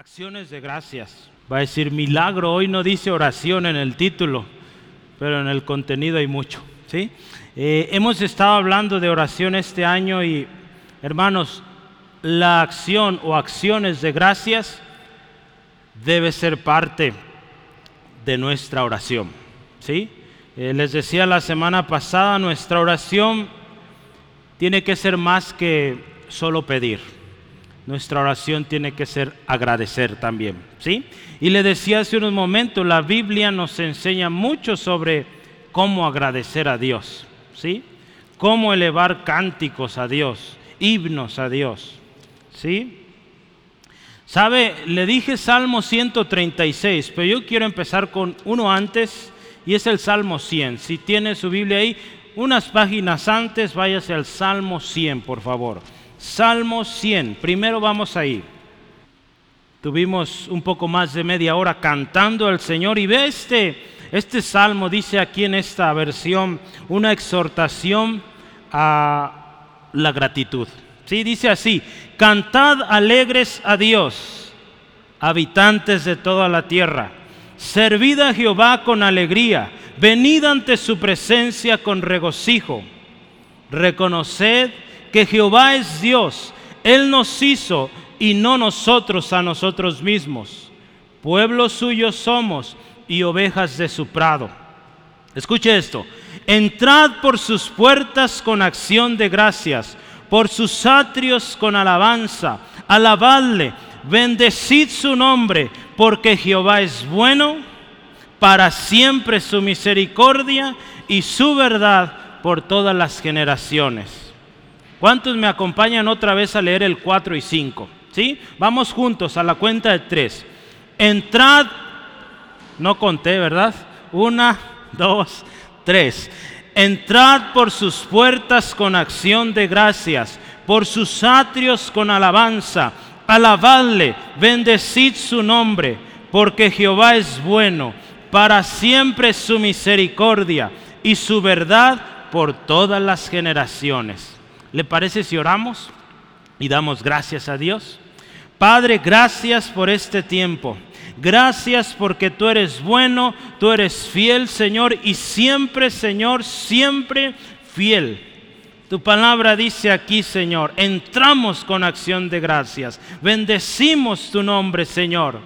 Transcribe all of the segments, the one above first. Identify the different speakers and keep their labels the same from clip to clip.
Speaker 1: Acciones de gracias. Va a decir milagro, hoy no dice oración en el título, pero en el contenido hay mucho. ¿sí? Eh, hemos estado hablando de oración este año y, hermanos, la acción o acciones de gracias debe ser parte de nuestra oración. ¿sí? Eh, les decía la semana pasada, nuestra oración tiene que ser más que solo pedir nuestra oración tiene que ser agradecer también, ¿sí? Y le decía hace unos momentos, la Biblia nos enseña mucho sobre cómo agradecer a Dios, ¿sí? Cómo elevar cánticos a Dios, himnos a Dios, ¿sí? ¿Sabe? Le dije Salmo 136, pero yo quiero empezar con uno antes y es el Salmo 100. Si tiene su Biblia ahí, unas páginas antes, váyase al Salmo 100, por favor. Salmo 100. Primero vamos ahí. Tuvimos un poco más de media hora cantando al Señor y ve este, este salmo, dice aquí en esta versión, una exhortación a la gratitud. Sí, dice así, cantad alegres a Dios, habitantes de toda la tierra, servid a Jehová con alegría, venid ante su presencia con regocijo, reconoced que Jehová es Dios, Él nos hizo y no nosotros a nosotros mismos. Pueblo suyo somos y ovejas de su prado. Escuche esto, entrad por sus puertas con acción de gracias, por sus atrios con alabanza, alabadle, bendecid su nombre, porque Jehová es bueno, para siempre su misericordia y su verdad por todas las generaciones. ¿Cuántos me acompañan otra vez a leer el 4 y 5? ¿Sí? Vamos juntos a la cuenta de 3. Entrad, no conté, ¿verdad? Una, dos, tres. Entrad por sus puertas con acción de gracias, por sus atrios con alabanza. Alabadle, bendecid su nombre, porque Jehová es bueno, para siempre su misericordia y su verdad por todas las generaciones. ¿Le parece si oramos y damos gracias a Dios? Padre, gracias por este tiempo. Gracias porque tú eres bueno, tú eres fiel, Señor, y siempre, Señor, siempre fiel. Tu palabra dice aquí, Señor, entramos con acción de gracias. Bendecimos tu nombre, Señor,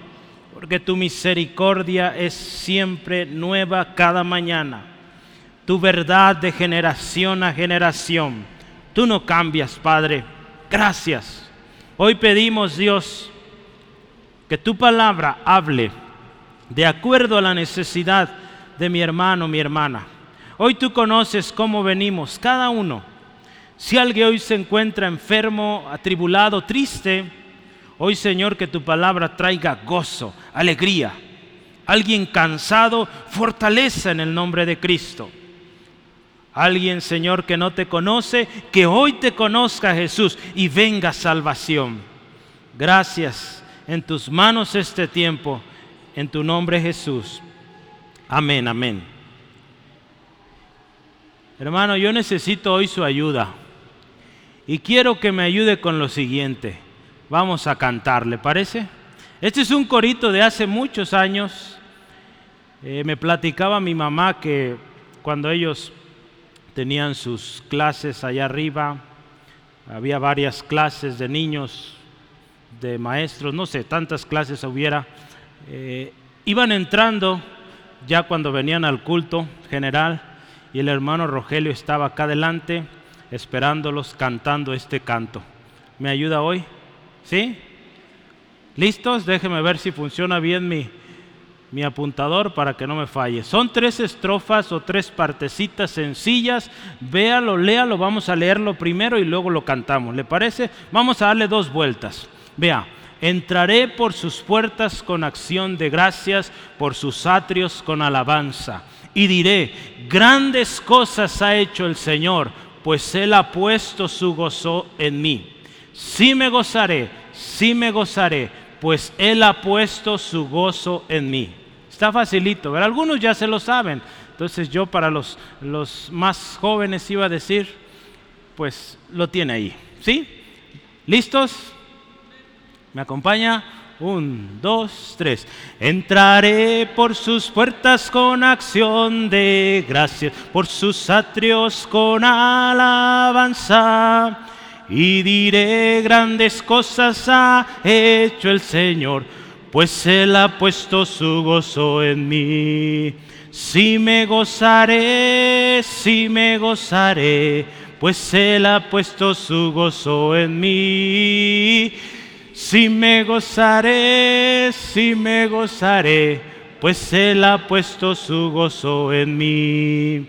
Speaker 1: porque tu misericordia es siempre nueva cada mañana. Tu verdad de generación a generación Tú no cambias, Padre. Gracias. Hoy pedimos, Dios, que tu palabra hable de acuerdo a la necesidad de mi hermano, mi hermana. Hoy tú conoces cómo venimos, cada uno. Si alguien hoy se encuentra enfermo, atribulado, triste, hoy Señor que tu palabra traiga gozo, alegría. Alguien cansado, fortaleza en el nombre de Cristo. Alguien, Señor, que no te conoce, que hoy te conozca Jesús y venga salvación. Gracias. En tus manos este tiempo, en tu nombre Jesús. Amén, amén. Hermano, yo necesito hoy su ayuda. Y quiero que me ayude con lo siguiente. Vamos a cantar, ¿le parece? Este es un corito de hace muchos años. Eh, me platicaba mi mamá que cuando ellos tenían sus clases allá arriba, había varias clases de niños, de maestros, no sé, tantas clases hubiera. Eh, iban entrando ya cuando venían al culto general y el hermano Rogelio estaba acá adelante esperándolos cantando este canto. ¿Me ayuda hoy? ¿Sí? ¿Listos? Déjenme ver si funciona bien mi, mi apuntador para que no me falle. Son tres estrofas o tres partecitas sencillas. Véalo, léalo, vamos a leerlo primero y luego lo cantamos. ¿Le parece? Vamos a darle dos vueltas. Vea, entraré por sus puertas con acción de gracias, por sus atrios con alabanza. Y diré, grandes cosas ha hecho el Señor, pues Él ha puesto su gozo en mí. Sí me gozaré, sí me gozaré, pues Él ha puesto su gozo en mí. Está facilito, pero algunos ya se lo saben. Entonces yo para los, los más jóvenes iba a decir, pues lo tiene ahí. ¿Sí? ¿Listos? ¿Me acompaña? Un, dos, tres. Entraré por sus puertas con acción de gracias, por sus atrios con alabanza. Y diré grandes cosas ha hecho el Señor, pues Él ha puesto su gozo en mí. Si me gozaré, si me gozaré, pues Él ha puesto su gozo en mí. Si me gozaré, si me gozaré, pues Él ha puesto su gozo en mí.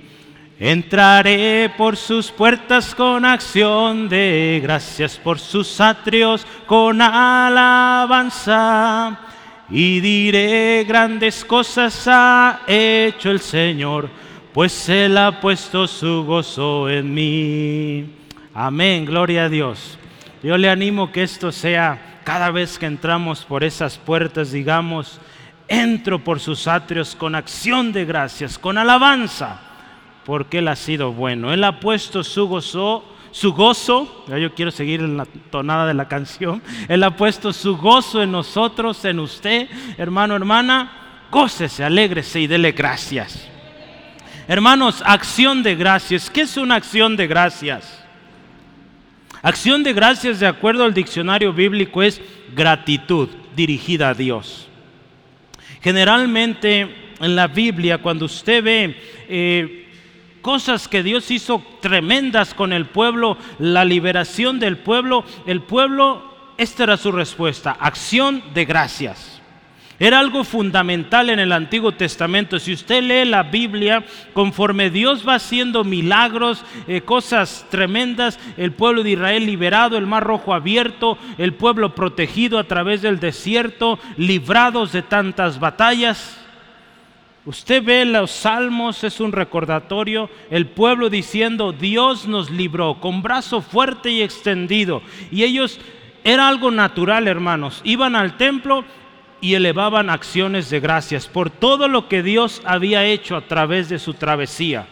Speaker 1: Entraré por sus puertas con acción de gracias, por sus atrios con alabanza. Y diré grandes cosas ha hecho el Señor, pues Él ha puesto su gozo en mí. Amén, gloria a Dios. Yo le animo que esto sea cada vez que entramos por esas puertas, digamos, entro por sus atrios con acción de gracias, con alabanza, porque Él ha sido bueno. Él ha puesto su gozo, su gozo, yo quiero seguir en la tonada de la canción, Él ha puesto su gozo en nosotros, en usted, hermano, hermana, gócese, alégrese y dele gracias. Hermanos, acción de gracias. ¿Qué es una acción de gracias? Acción de gracias, de acuerdo al diccionario bíblico, es gratitud dirigida a Dios. Generalmente en la Biblia, cuando usted ve eh, cosas que Dios hizo tremendas con el pueblo, la liberación del pueblo, el pueblo, esta era su respuesta, acción de gracias. Era algo fundamental en el Antiguo Testamento. Si usted lee la Biblia, conforme Dios va haciendo milagros, eh, cosas tremendas, el pueblo de Israel liberado, el mar rojo abierto, el pueblo protegido a través del desierto, librados de tantas batallas. Usted ve los salmos, es un recordatorio, el pueblo diciendo, Dios nos libró con brazo fuerte y extendido. Y ellos, era algo natural, hermanos, iban al templo y elevaban acciones de gracias por todo lo que Dios había hecho a través de su travesía.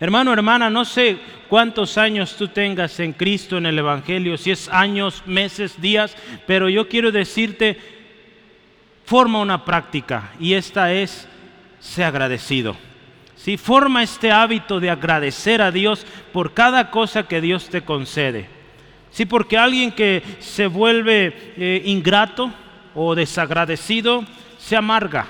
Speaker 1: Hermano, hermana, no sé cuántos años tú tengas en Cristo, en el Evangelio, si es años, meses, días, pero yo quiero decirte, forma una práctica y esta es, sé agradecido. Si forma este hábito de agradecer a Dios por cada cosa que Dios te concede. Sí, porque alguien que se vuelve eh, ingrato, o desagradecido se amarga,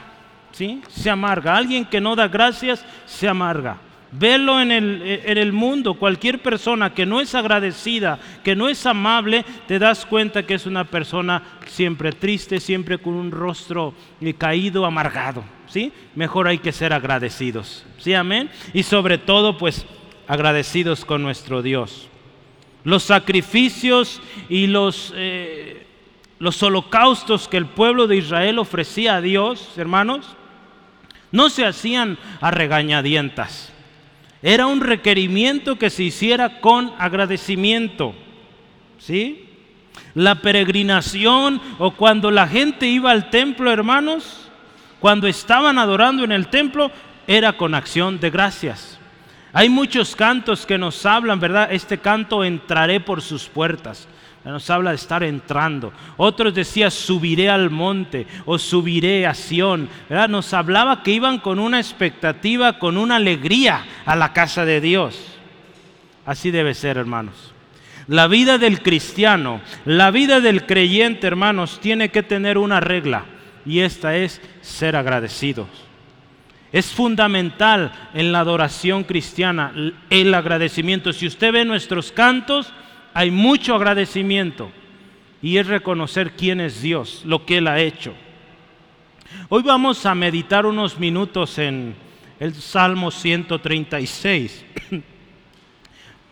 Speaker 1: ¿sí? Se amarga. Alguien que no da gracias se amarga. Velo en el, en el mundo, cualquier persona que no es agradecida, que no es amable, te das cuenta que es una persona siempre triste, siempre con un rostro eh, caído, amargado. ¿Sí? Mejor hay que ser agradecidos. ¿Sí? Amén. Y sobre todo, pues, agradecidos con nuestro Dios. Los sacrificios y los eh, los holocaustos que el pueblo de Israel ofrecía a Dios, hermanos, no se hacían a regañadientas. Era un requerimiento que se hiciera con agradecimiento. ¿Sí? La peregrinación o cuando la gente iba al templo, hermanos, cuando estaban adorando en el templo, era con acción de gracias. Hay muchos cantos que nos hablan, ¿verdad? Este canto entraré por sus puertas nos habla de estar entrando. Otros decían, subiré al monte o subiré a Sión. Nos hablaba que iban con una expectativa, con una alegría a la casa de Dios. Así debe ser, hermanos. La vida del cristiano, la vida del creyente, hermanos, tiene que tener una regla y esta es ser agradecidos. Es fundamental en la adoración cristiana el agradecimiento. Si usted ve nuestros cantos, hay mucho agradecimiento y es reconocer quién es Dios, lo que Él ha hecho. Hoy vamos a meditar unos minutos en el Salmo 136.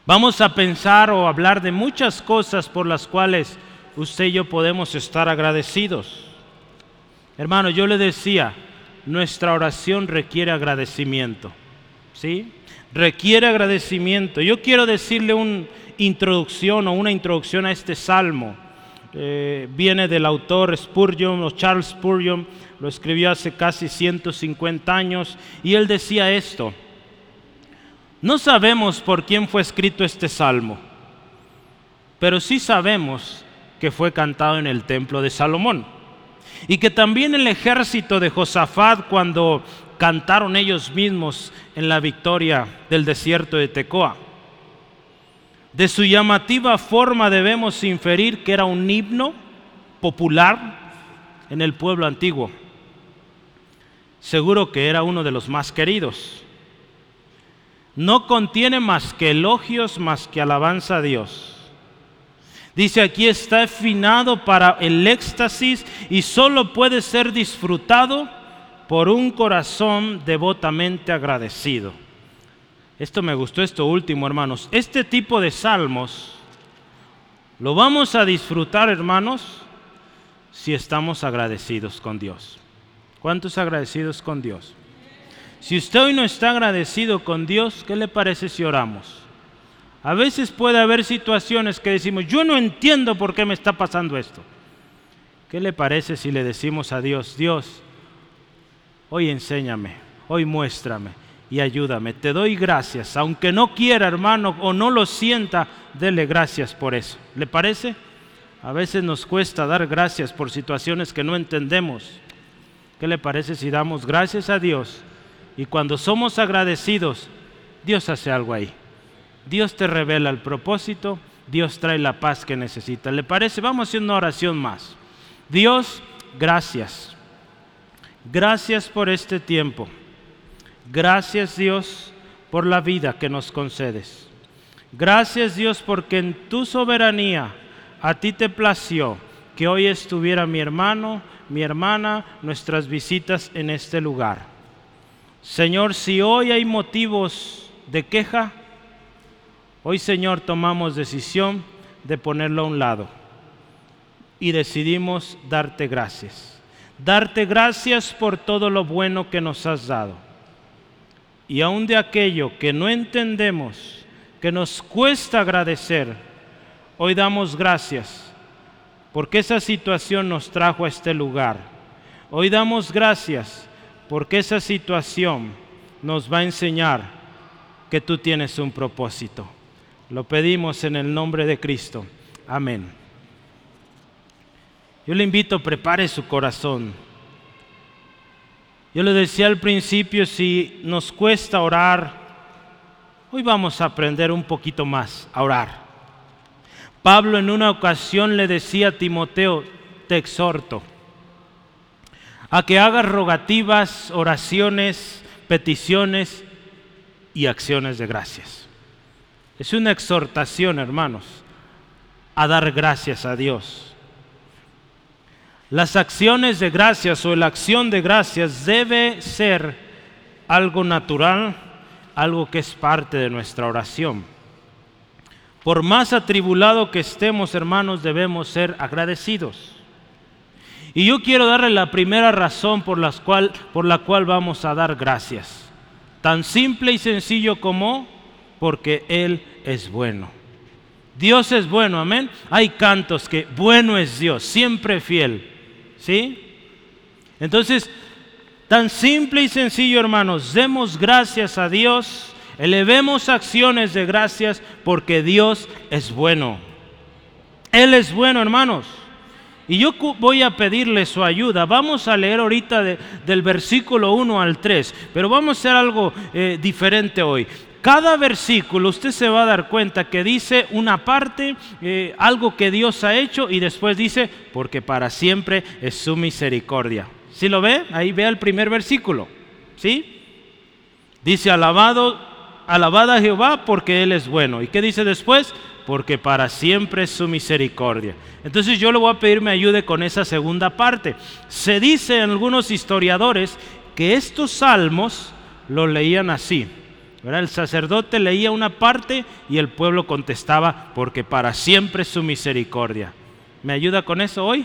Speaker 1: Vamos a pensar o hablar de muchas cosas por las cuales usted y yo podemos estar agradecidos. Hermano, yo le decía, nuestra oración requiere agradecimiento. ¿Sí? Requiere agradecimiento. Yo quiero decirle un introducción o una introducción a este salmo. Eh, viene del autor Spurgeon o Charles Spurgeon, lo escribió hace casi 150 años, y él decía esto, no sabemos por quién fue escrito este salmo, pero sí sabemos que fue cantado en el templo de Salomón. Y que también el ejército de Josafat cuando cantaron ellos mismos en la victoria del desierto de Tecoa. De su llamativa forma debemos inferir que era un himno popular en el pueblo antiguo. Seguro que era uno de los más queridos. No contiene más que elogios, más que alabanza a Dios. Dice aquí está afinado para el éxtasis y solo puede ser disfrutado por un corazón devotamente agradecido. Esto me gustó, esto último, hermanos. Este tipo de salmos lo vamos a disfrutar, hermanos, si estamos agradecidos con Dios. ¿Cuántos agradecidos con Dios? Si usted hoy no está agradecido con Dios, ¿qué le parece si oramos? A veces puede haber situaciones que decimos, yo no entiendo por qué me está pasando esto. ¿Qué le parece si le decimos a Dios, Dios, hoy enséñame, hoy muéstrame y ayúdame? Te doy gracias, aunque no quiera hermano o no lo sienta, dele gracias por eso. ¿Le parece? A veces nos cuesta dar gracias por situaciones que no entendemos. ¿Qué le parece si damos gracias a Dios? Y cuando somos agradecidos, Dios hace algo ahí. Dios te revela el propósito, Dios trae la paz que necesita. ¿Le parece? Vamos a hacer una oración más. Dios, gracias. Gracias por este tiempo. Gracias Dios por la vida que nos concedes. Gracias Dios porque en tu soberanía a ti te plació que hoy estuviera mi hermano, mi hermana, nuestras visitas en este lugar. Señor, si hoy hay motivos de queja, Hoy, Señor, tomamos decisión de ponerlo a un lado y decidimos darte gracias. Darte gracias por todo lo bueno que nos has dado. Y aun de aquello que no entendemos, que nos cuesta agradecer, hoy damos gracias porque esa situación nos trajo a este lugar. Hoy damos gracias porque esa situación nos va a enseñar que tú tienes un propósito. Lo pedimos en el nombre de Cristo. Amén. Yo le invito, prepare su corazón. Yo le decía al principio, si nos cuesta orar, hoy vamos a aprender un poquito más a orar. Pablo en una ocasión le decía a Timoteo, te exhorto a que hagas rogativas, oraciones, peticiones y acciones de gracias. Es una exhortación, hermanos, a dar gracias a Dios. Las acciones de gracias o la acción de gracias debe ser algo natural, algo que es parte de nuestra oración. Por más atribulado que estemos, hermanos, debemos ser agradecidos. Y yo quiero darle la primera razón por, cual, por la cual vamos a dar gracias. Tan simple y sencillo como porque Él es bueno. Dios es bueno, amén. Hay cantos que bueno es Dios, siempre fiel. ¿Sí? Entonces, tan simple y sencillo, hermanos, demos gracias a Dios, elevemos acciones de gracias porque Dios es bueno. Él es bueno, hermanos. Y yo voy a pedirle su ayuda. Vamos a leer ahorita del versículo 1 al 3, pero vamos a hacer algo eh, diferente hoy cada versículo usted se va a dar cuenta que dice una parte, eh, algo que Dios ha hecho y después dice, porque para siempre es su misericordia. ¿Sí lo ve? Ahí vea el primer versículo. ¿Sí? Dice, alabado, alabada Jehová porque Él es bueno. ¿Y qué dice después? Porque para siempre es su misericordia. Entonces yo le voy a pedir me ayude con esa segunda parte. Se dice en algunos historiadores que estos salmos lo leían así. El sacerdote leía una parte y el pueblo contestaba, porque para siempre su misericordia. ¿Me ayuda con eso hoy?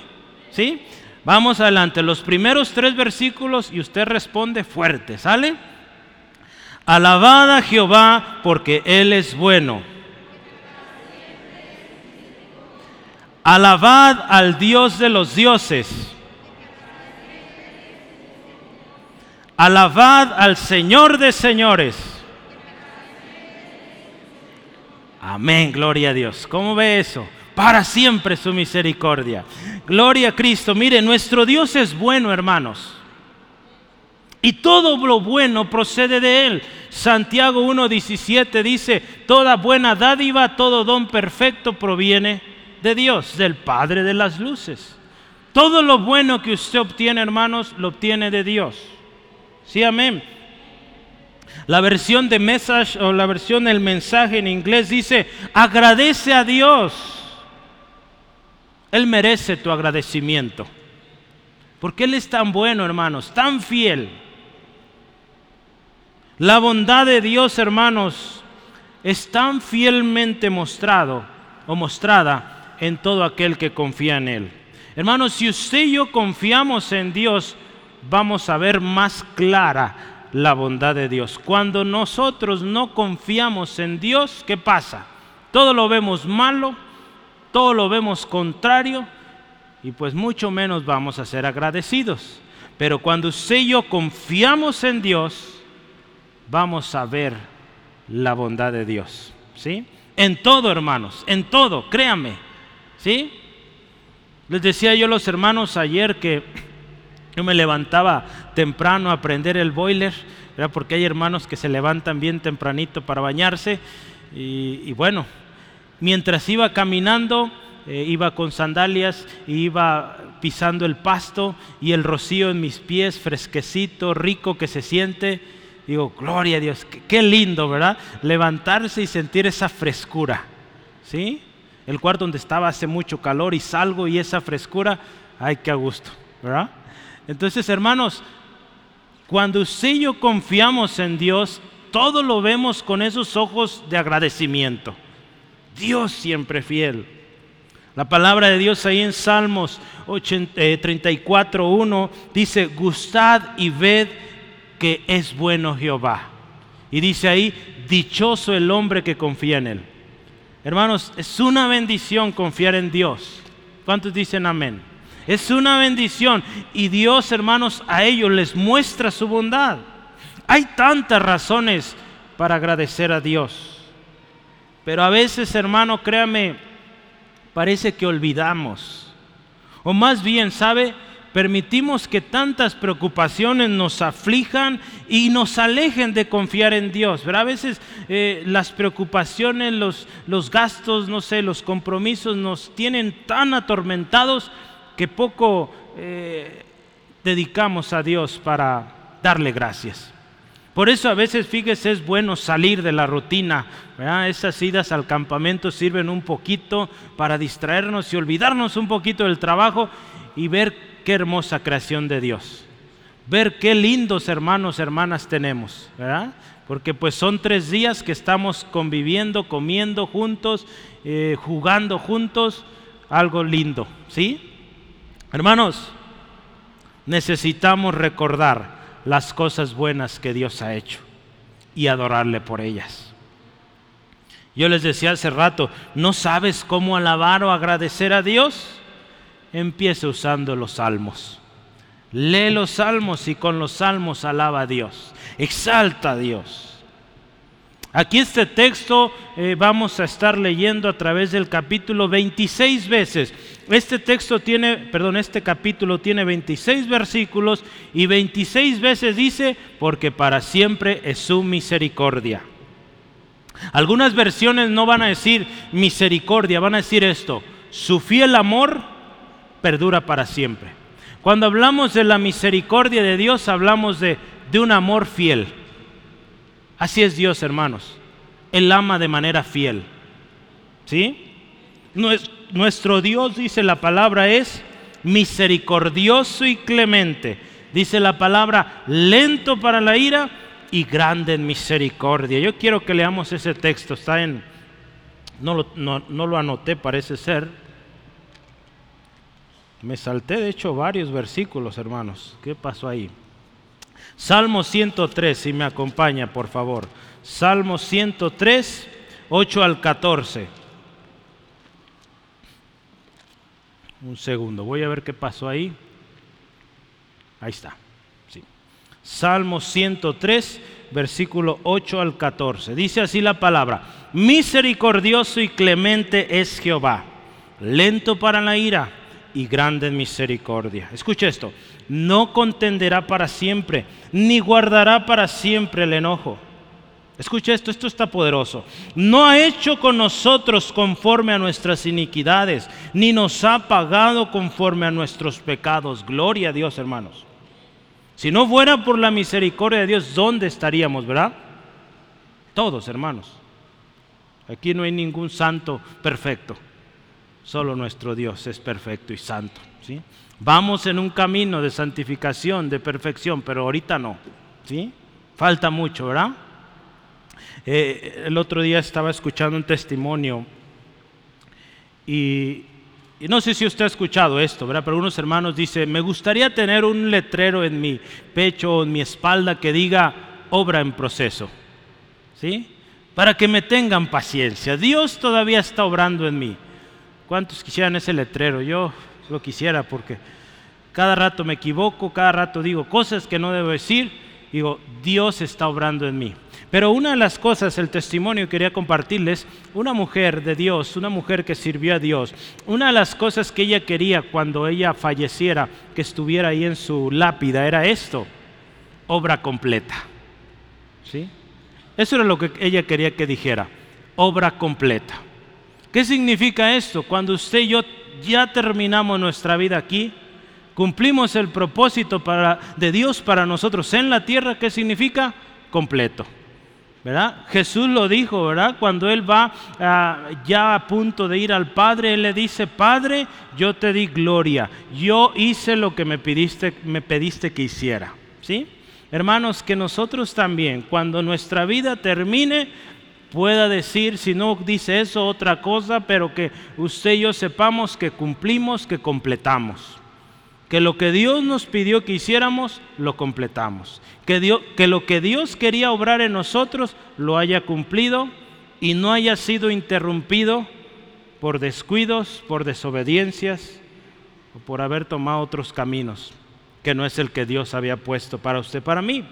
Speaker 1: ¿Sí? Vamos adelante, los primeros tres versículos y usted responde fuerte, ¿sale? Alabada a Jehová porque Él es bueno. Alabad al Dios de los dioses. Alabad al Señor de señores. Amén, gloria a Dios. ¿Cómo ve eso? para siempre su misericordia. Gloria a Cristo. Mire, nuestro Dios es bueno, hermanos. Y todo lo bueno procede de Él. Santiago 1.17 dice, toda buena dádiva, todo don perfecto proviene de Dios, del Padre de las Luces. Todo lo bueno que usted obtiene, hermanos, lo obtiene de Dios. Sí, amén. La versión de message o la versión del mensaje en inglés dice, agradece a Dios. Él merece tu agradecimiento. Porque Él es tan bueno, hermanos, tan fiel. La bondad de Dios, hermanos, es tan fielmente mostrado o mostrada en todo aquel que confía en Él. Hermanos, si usted y yo confiamos en Dios, vamos a ver más clara la bondad de Dios. Cuando nosotros no confiamos en Dios, ¿qué pasa? Todo lo vemos malo, todo lo vemos contrario y pues mucho menos vamos a ser agradecidos. Pero cuando usted y yo confiamos en Dios, vamos a ver la bondad de Dios. ¿Sí? En todo, hermanos, en todo, créanme. ¿Sí? Les decía yo a los hermanos ayer que yo me levantaba temprano a prender el boiler, porque hay hermanos que se levantan bien tempranito para bañarse. Y, bueno, mientras iba caminando, eh, iba con sandalias, iba pisando el pasto y el rocío en mis pies, fresquecito, rico que se siente Digo, gloria a Dios, qué, lindo, ¿verdad? Levantarse y sentir esa frescura, ¿sí? El cuarto donde estaba hace mucho calor y salgo y esa frescura, ay, qué a gusto, ¿verdad? Entonces, hermanos, cuando usted y yo confiamos en Dios, todo lo vemos con esos ojos de agradecimiento. Dios siempre fiel. La palabra de Dios ahí en Salmos 34.1 eh, dice, gustad y ved que es bueno Jehová. Y dice ahí, dichoso el hombre que confía en él. Hermanos, es una bendición confiar en Dios. ¿Cuántos dicen amén? Es una bendición y Dios, hermanos, a ellos les muestra su bondad. Hay tantas razones para agradecer a Dios. Pero a veces, hermano, créame, parece que olvidamos. O más bien, ¿sabe? permitimos que tantas preocupaciones nos aflijan y nos alejen de confiar en Dios. A veces eh, las preocupaciones, los, los gastos, no sé, los compromisos nos tienen tan atormentados que poco eh, dedicamos a Dios para darle gracias. Por eso a veces, fíjese, es bueno salir de la rutina. Esas idas al campamento sirven un poquito para distraernos y olvidarnos un poquito del trabajo y ver qué hermosa creación de Dios. Ver qué lindos hermanos, hermanas tenemos, ¿verdad? Porque pues son tres días que estamos conviviendo, comiendo juntos, eh, jugando juntos, algo lindo, ¿sí? Hermanos, necesitamos recordar las cosas buenas que Dios ha hecho y adorarle por ellas. Yo les decía hace rato, ¿no sabes cómo alabar o agradecer a Dios? empiece usando los salmos. Lee los salmos y con los salmos alaba a Dios. Exalta a Dios. Aquí este texto eh, vamos a estar leyendo a través del capítulo 26 veces. Este texto tiene, perdón, este capítulo tiene 26 versículos y 26 veces dice, porque para siempre es su misericordia. Algunas versiones no van a decir misericordia, van a decir esto, su fiel amor perdura para siempre. Cuando hablamos de la misericordia de Dios, hablamos de, de un amor fiel. Así es Dios, hermanos. Él ama de manera fiel. ¿Sí? Nuestro Dios, dice la palabra, es misericordioso y clemente. Dice la palabra, lento para la ira y grande en misericordia. Yo quiero que leamos ese texto. Está en, no no lo anoté, parece ser. Me salté de hecho varios versículos, hermanos. ¿Qué pasó ahí? Salmo 103, si me acompaña, por favor. Salmo 103, 8 al 14. Un segundo, voy a ver qué pasó ahí. Ahí está. Sí. Salmo 103, versículo 8 al 14. Dice así la palabra, misericordioso y clemente es Jehová lento para la ira y grande en misericordia. Escuche esto, no contenderá para siempre, ni guardará para siempre el enojo. Escuche esto, esto está poderoso. No ha hecho con nosotros conforme a nuestras iniquidades, ni nos ha pagado conforme a nuestros pecados. Gloria a Dios, hermanos. Si no fuera por la misericordia de Dios, ¿dónde estaríamos, verdad? Todos, hermanos. Aquí no hay ningún santo perfecto. Solo nuestro Dios es perfecto y santo. ¿sí? Vamos en un camino de santificación, de perfección, pero ahorita no. ¿sí? Falta mucho, ¿verdad? Eh, el otro día estaba escuchando un testimonio y, no sé si usted ha escuchado esto, ¿verdad? Pero algunos hermanos dicen, me gustaría tener un letrero en mi pecho o en mi espalda que diga obra en proceso. ¿Sí? Para que me tengan paciencia. Dios todavía está obrando en mí. ¿Cuántos quisieran ese letrero? Yo lo quisiera porque cada rato me equivoco, cada rato digo cosas que no debo decir. Digo, Dios está obrando en mí. Pero una de las cosas, el testimonio que quería compartirles, una mujer de Dios, una mujer que sirvió a Dios, una de las cosas que ella quería cuando ella falleciera, que estuviera ahí en su lápida, era esto, obra completa. ¿Sí? Eso era lo que ella quería que dijera, obra completa. ¿Qué significa esto? Cuando usted y yo ya terminamos nuestra vida aquí, cumplimos el propósito para, de Dios para nosotros en la tierra, ¿qué significa? Completo. ¿verdad? Jesús lo dijo, ¿verdad? Cuando él va ah, ya a punto de ir al Padre, él le dice, Padre, yo te di gloria, yo hice lo que me pediste, me pediste que hiciera, ¿sí? Hermanos, que nosotros también, cuando nuestra vida termine, pueda decir, si no dice eso, otra cosa, pero que usted y yo sepamos que cumplimos, que completamos. Que lo que Dios nos pidió que hiciéramos, lo completamos. Que, que lo que Dios quería obrar en nosotros, lo haya cumplido y no haya sido interrumpido por descuidos, por desobediencias o por haber tomado otros caminos, que no es el que Dios había puesto para usted, para mí.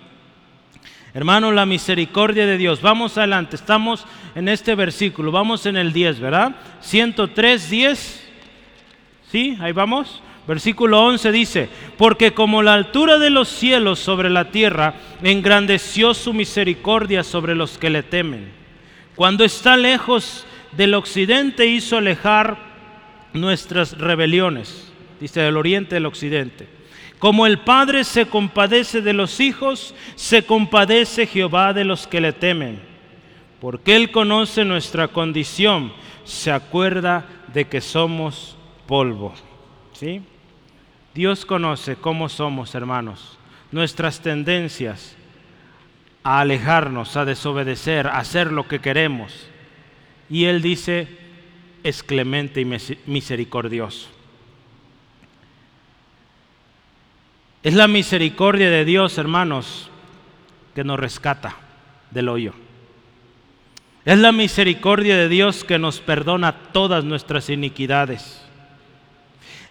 Speaker 1: Hermano, la misericordia de Dios. Vamos adelante, estamos en este versículo, vamos en el 10, ¿verdad? 103, 10. ¿Sí? Ahí vamos. Versículo 11 dice, porque como la altura de los cielos sobre la tierra, engrandeció su misericordia sobre los que le temen. Cuando está lejos del occidente hizo alejar nuestras rebeliones, dice del oriente del occidente. Como el Padre se compadece de los hijos, se compadece Jehová de los que le temen. Porque Él conoce nuestra condición, se acuerda de que somos polvo. ¿Sí? Dios conoce cómo somos, hermanos, nuestras tendencias a alejarnos, a desobedecer, a hacer lo que queremos. Y Él dice, es clemente y misericordioso. Es la misericordia de Dios, hermanos, que nos rescata del hoyo. Es la misericordia de Dios que nos perdona todas nuestras iniquidades.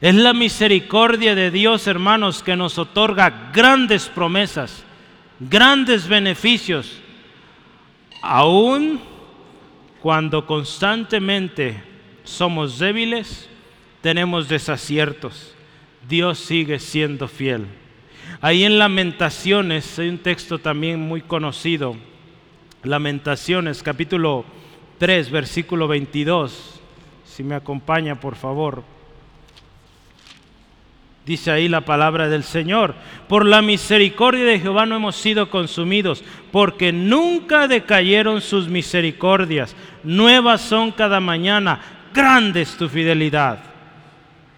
Speaker 1: Es la misericordia de Dios, hermanos, que nos otorga grandes promesas, grandes beneficios, aun cuando constantemente somos débiles, tenemos desaciertos. Dios sigue siendo fiel. Ahí en Lamentaciones hay un texto también muy conocido. Lamentaciones capítulo 3, versículo 22. Si me acompaña, por favor. Dice ahí la palabra del Señor. Por la misericordia de Jehová no hemos sido consumidos, porque nunca decayeron sus misericordias. Nuevas son cada mañana. Grande es tu fidelidad.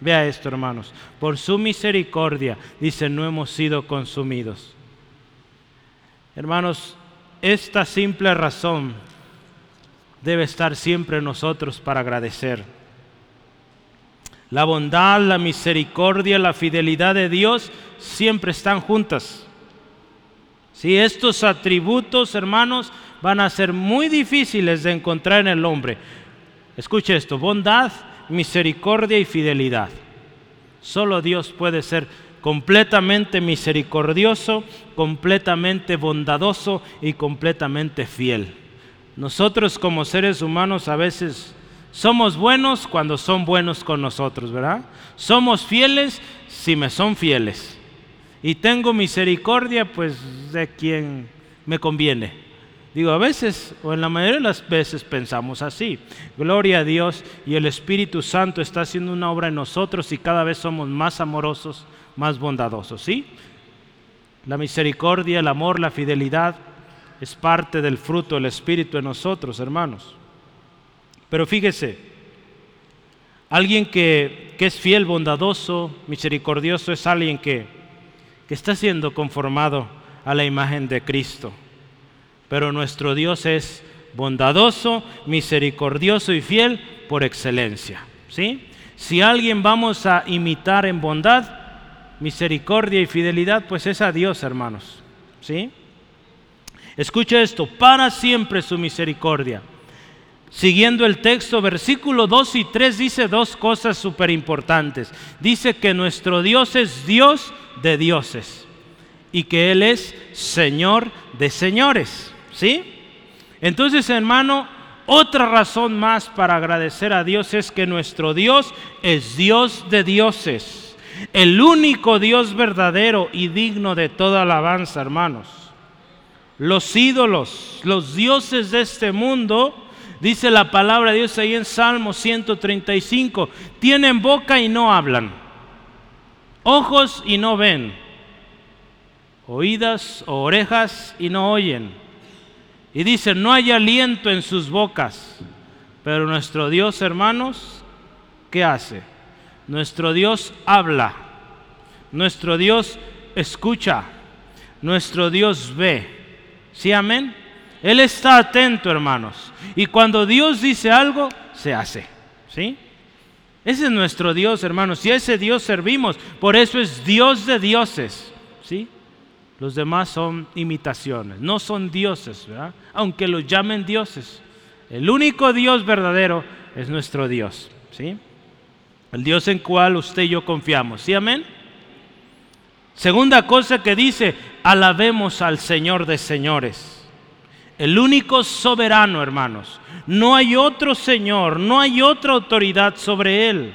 Speaker 1: Vea esto, hermanos. Por su misericordia, dice, no hemos sido consumidos. Hermanos, esta simple razón debe estar siempre en nosotros para agradecer. La bondad, la misericordia, la fidelidad de Dios siempre están juntas. Si estos atributos, hermanos, van a ser muy difíciles de encontrar en el hombre. Escuche esto, bondad, misericordia y fidelidad. Solo Dios puede ser completamente misericordioso, completamente bondadoso y completamente fiel. Nosotros como seres humanos a veces Somos buenos cuando son buenos con nosotros, ¿verdad? Somos fieles si me son fieles. Y tengo misericordia, pues, de quien me conviene. Digo, a veces, o en la mayoría de las veces pensamos así. Gloria a Dios y el Espíritu Santo está haciendo una obra en nosotros y cada vez somos más amorosos, más bondadosos, ¿sí? La misericordia, el amor, la fidelidad es parte del fruto del Espíritu en nosotros, hermanos. Pero fíjese, alguien que, es fiel, bondadoso, misericordioso, es alguien que, que está siendo conformado a la imagen de Cristo. Pero nuestro Dios es bondadoso, misericordioso y fiel por excelencia. ¿sí? Si alguien vamos a imitar en bondad, misericordia y fidelidad, pues es a Dios, hermanos. ¿sí? Escucha esto, para siempre su misericordia Siguiendo el texto, versículo 2 y 3 dice dos cosas súper importantes. Dice que nuestro Dios es Dios de dioses y que Él es Señor de señores. ¿Sí? Entonces, hermano, otra razón más para agradecer a Dios es que nuestro Dios es Dios de dioses. El único Dios verdadero y digno de toda alabanza, hermanos. Los ídolos, los dioses de este mundo, Dice la palabra de Dios ahí en Salmo 135, tienen boca y no hablan, ojos y no ven, oídas o orejas y no oyen. Y dice, no hay aliento en sus bocas. Pero nuestro Dios, hermanos, ¿qué hace? Nuestro Dios habla, nuestro Dios escucha, nuestro Dios ve. ¿Sí, amén? Él está atento, hermanos. Y cuando Dios dice algo, se hace. ¿Sí? Ese es nuestro Dios, hermanos. Y a ese Dios servimos. Por eso es Dios de dioses. ¿Sí? Los demás son imitaciones. No son dioses, ¿verdad? Aunque los llamen dioses. El único Dios verdadero es nuestro Dios. ¿Sí? El Dios en cual usted y yo confiamos. ¿Sí, amén? Segunda cosa que dice, alabemos al Señor de señores el único soberano, hermanos. No hay otro Señor, no hay otra autoridad sobre Él.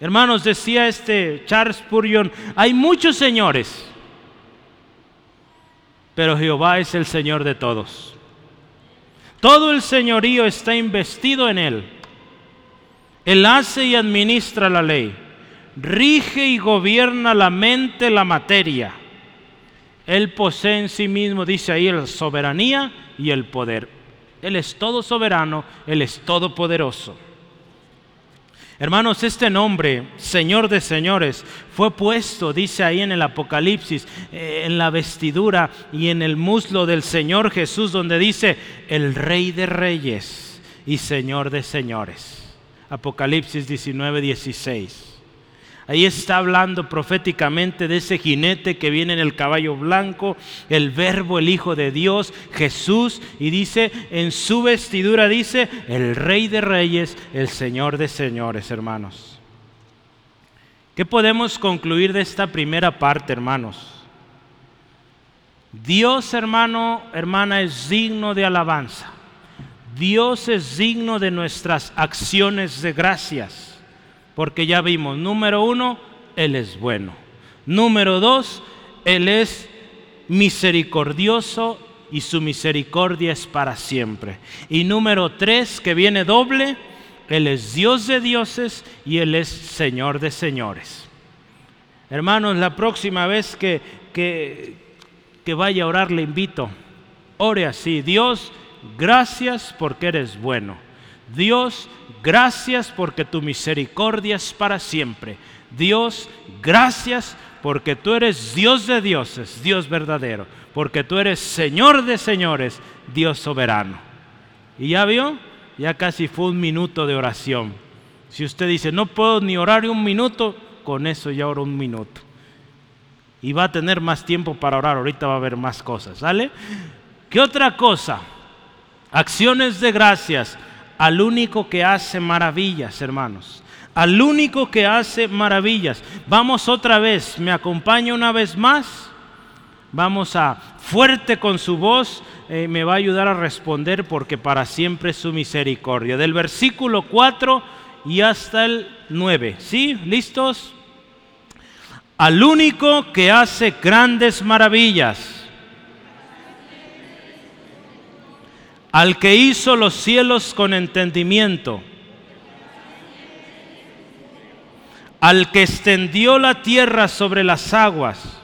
Speaker 1: Hermanos, decía este Charles Spurgeon, hay muchos señores, pero Jehová es el Señor de todos. Todo el señorío está investido en Él. Él hace y administra la ley, rige y gobierna la mente, la materia. Él posee en sí mismo, dice ahí, la soberanía y el poder. Él es todo soberano, Él es todopoderoso. Hermanos, este nombre, Señor de señores, fue puesto, dice ahí en el Apocalipsis, eh, en la vestidura y en el muslo del Señor Jesús, donde dice, el Rey de Reyes y Señor de señores. Apocalipsis 19, 16. Ahí está hablando proféticamente de ese jinete que viene en el caballo blanco, el verbo, el Hijo de Dios, Jesús, y dice, en su vestidura dice, el Rey de Reyes, el Señor de Señores, hermanos. ¿Qué podemos concluir de esta primera parte, hermanos? Dios, hermano, hermana, es digno de alabanza. Dios es digno de nuestras acciones de gracias. Porque ya vimos, número uno, Él es bueno. Número dos, Él es misericordioso y su misericordia es para siempre. Y número tres, que viene doble, Él es Dios de dioses y Él es Señor de señores. Hermanos, la próxima vez que, que, que vaya a orar le invito, ore así, Dios, gracias porque eres bueno. Dios, gracias porque tu misericordia es para siempre. Dios, gracias porque tú eres Dios de dioses, Dios verdadero, porque tú eres Señor de señores, Dios soberano. ¿Y ya vio? Ya casi fue un minuto de oración. Si usted dice, no puedo ni orar un minuto, con eso ya oro un minuto. Y va a tener más tiempo para orar, ahorita va a haber más cosas, ¿sale? ¿Qué otra cosa? Acciones de gracias al único que hace maravillas, hermanos. Al único que hace maravillas. Vamos otra vez, me acompaña una vez más Vamos a fuerte con su voz, eh, me va a ayudar a responder porque para siempre es su misericordia. Del versículo 4 y hasta el 9. ¿Sí? ¿Listos? Al único que hace grandes maravillas. Al que hizo los cielos con entendimiento. Al que extendió la tierra sobre las aguas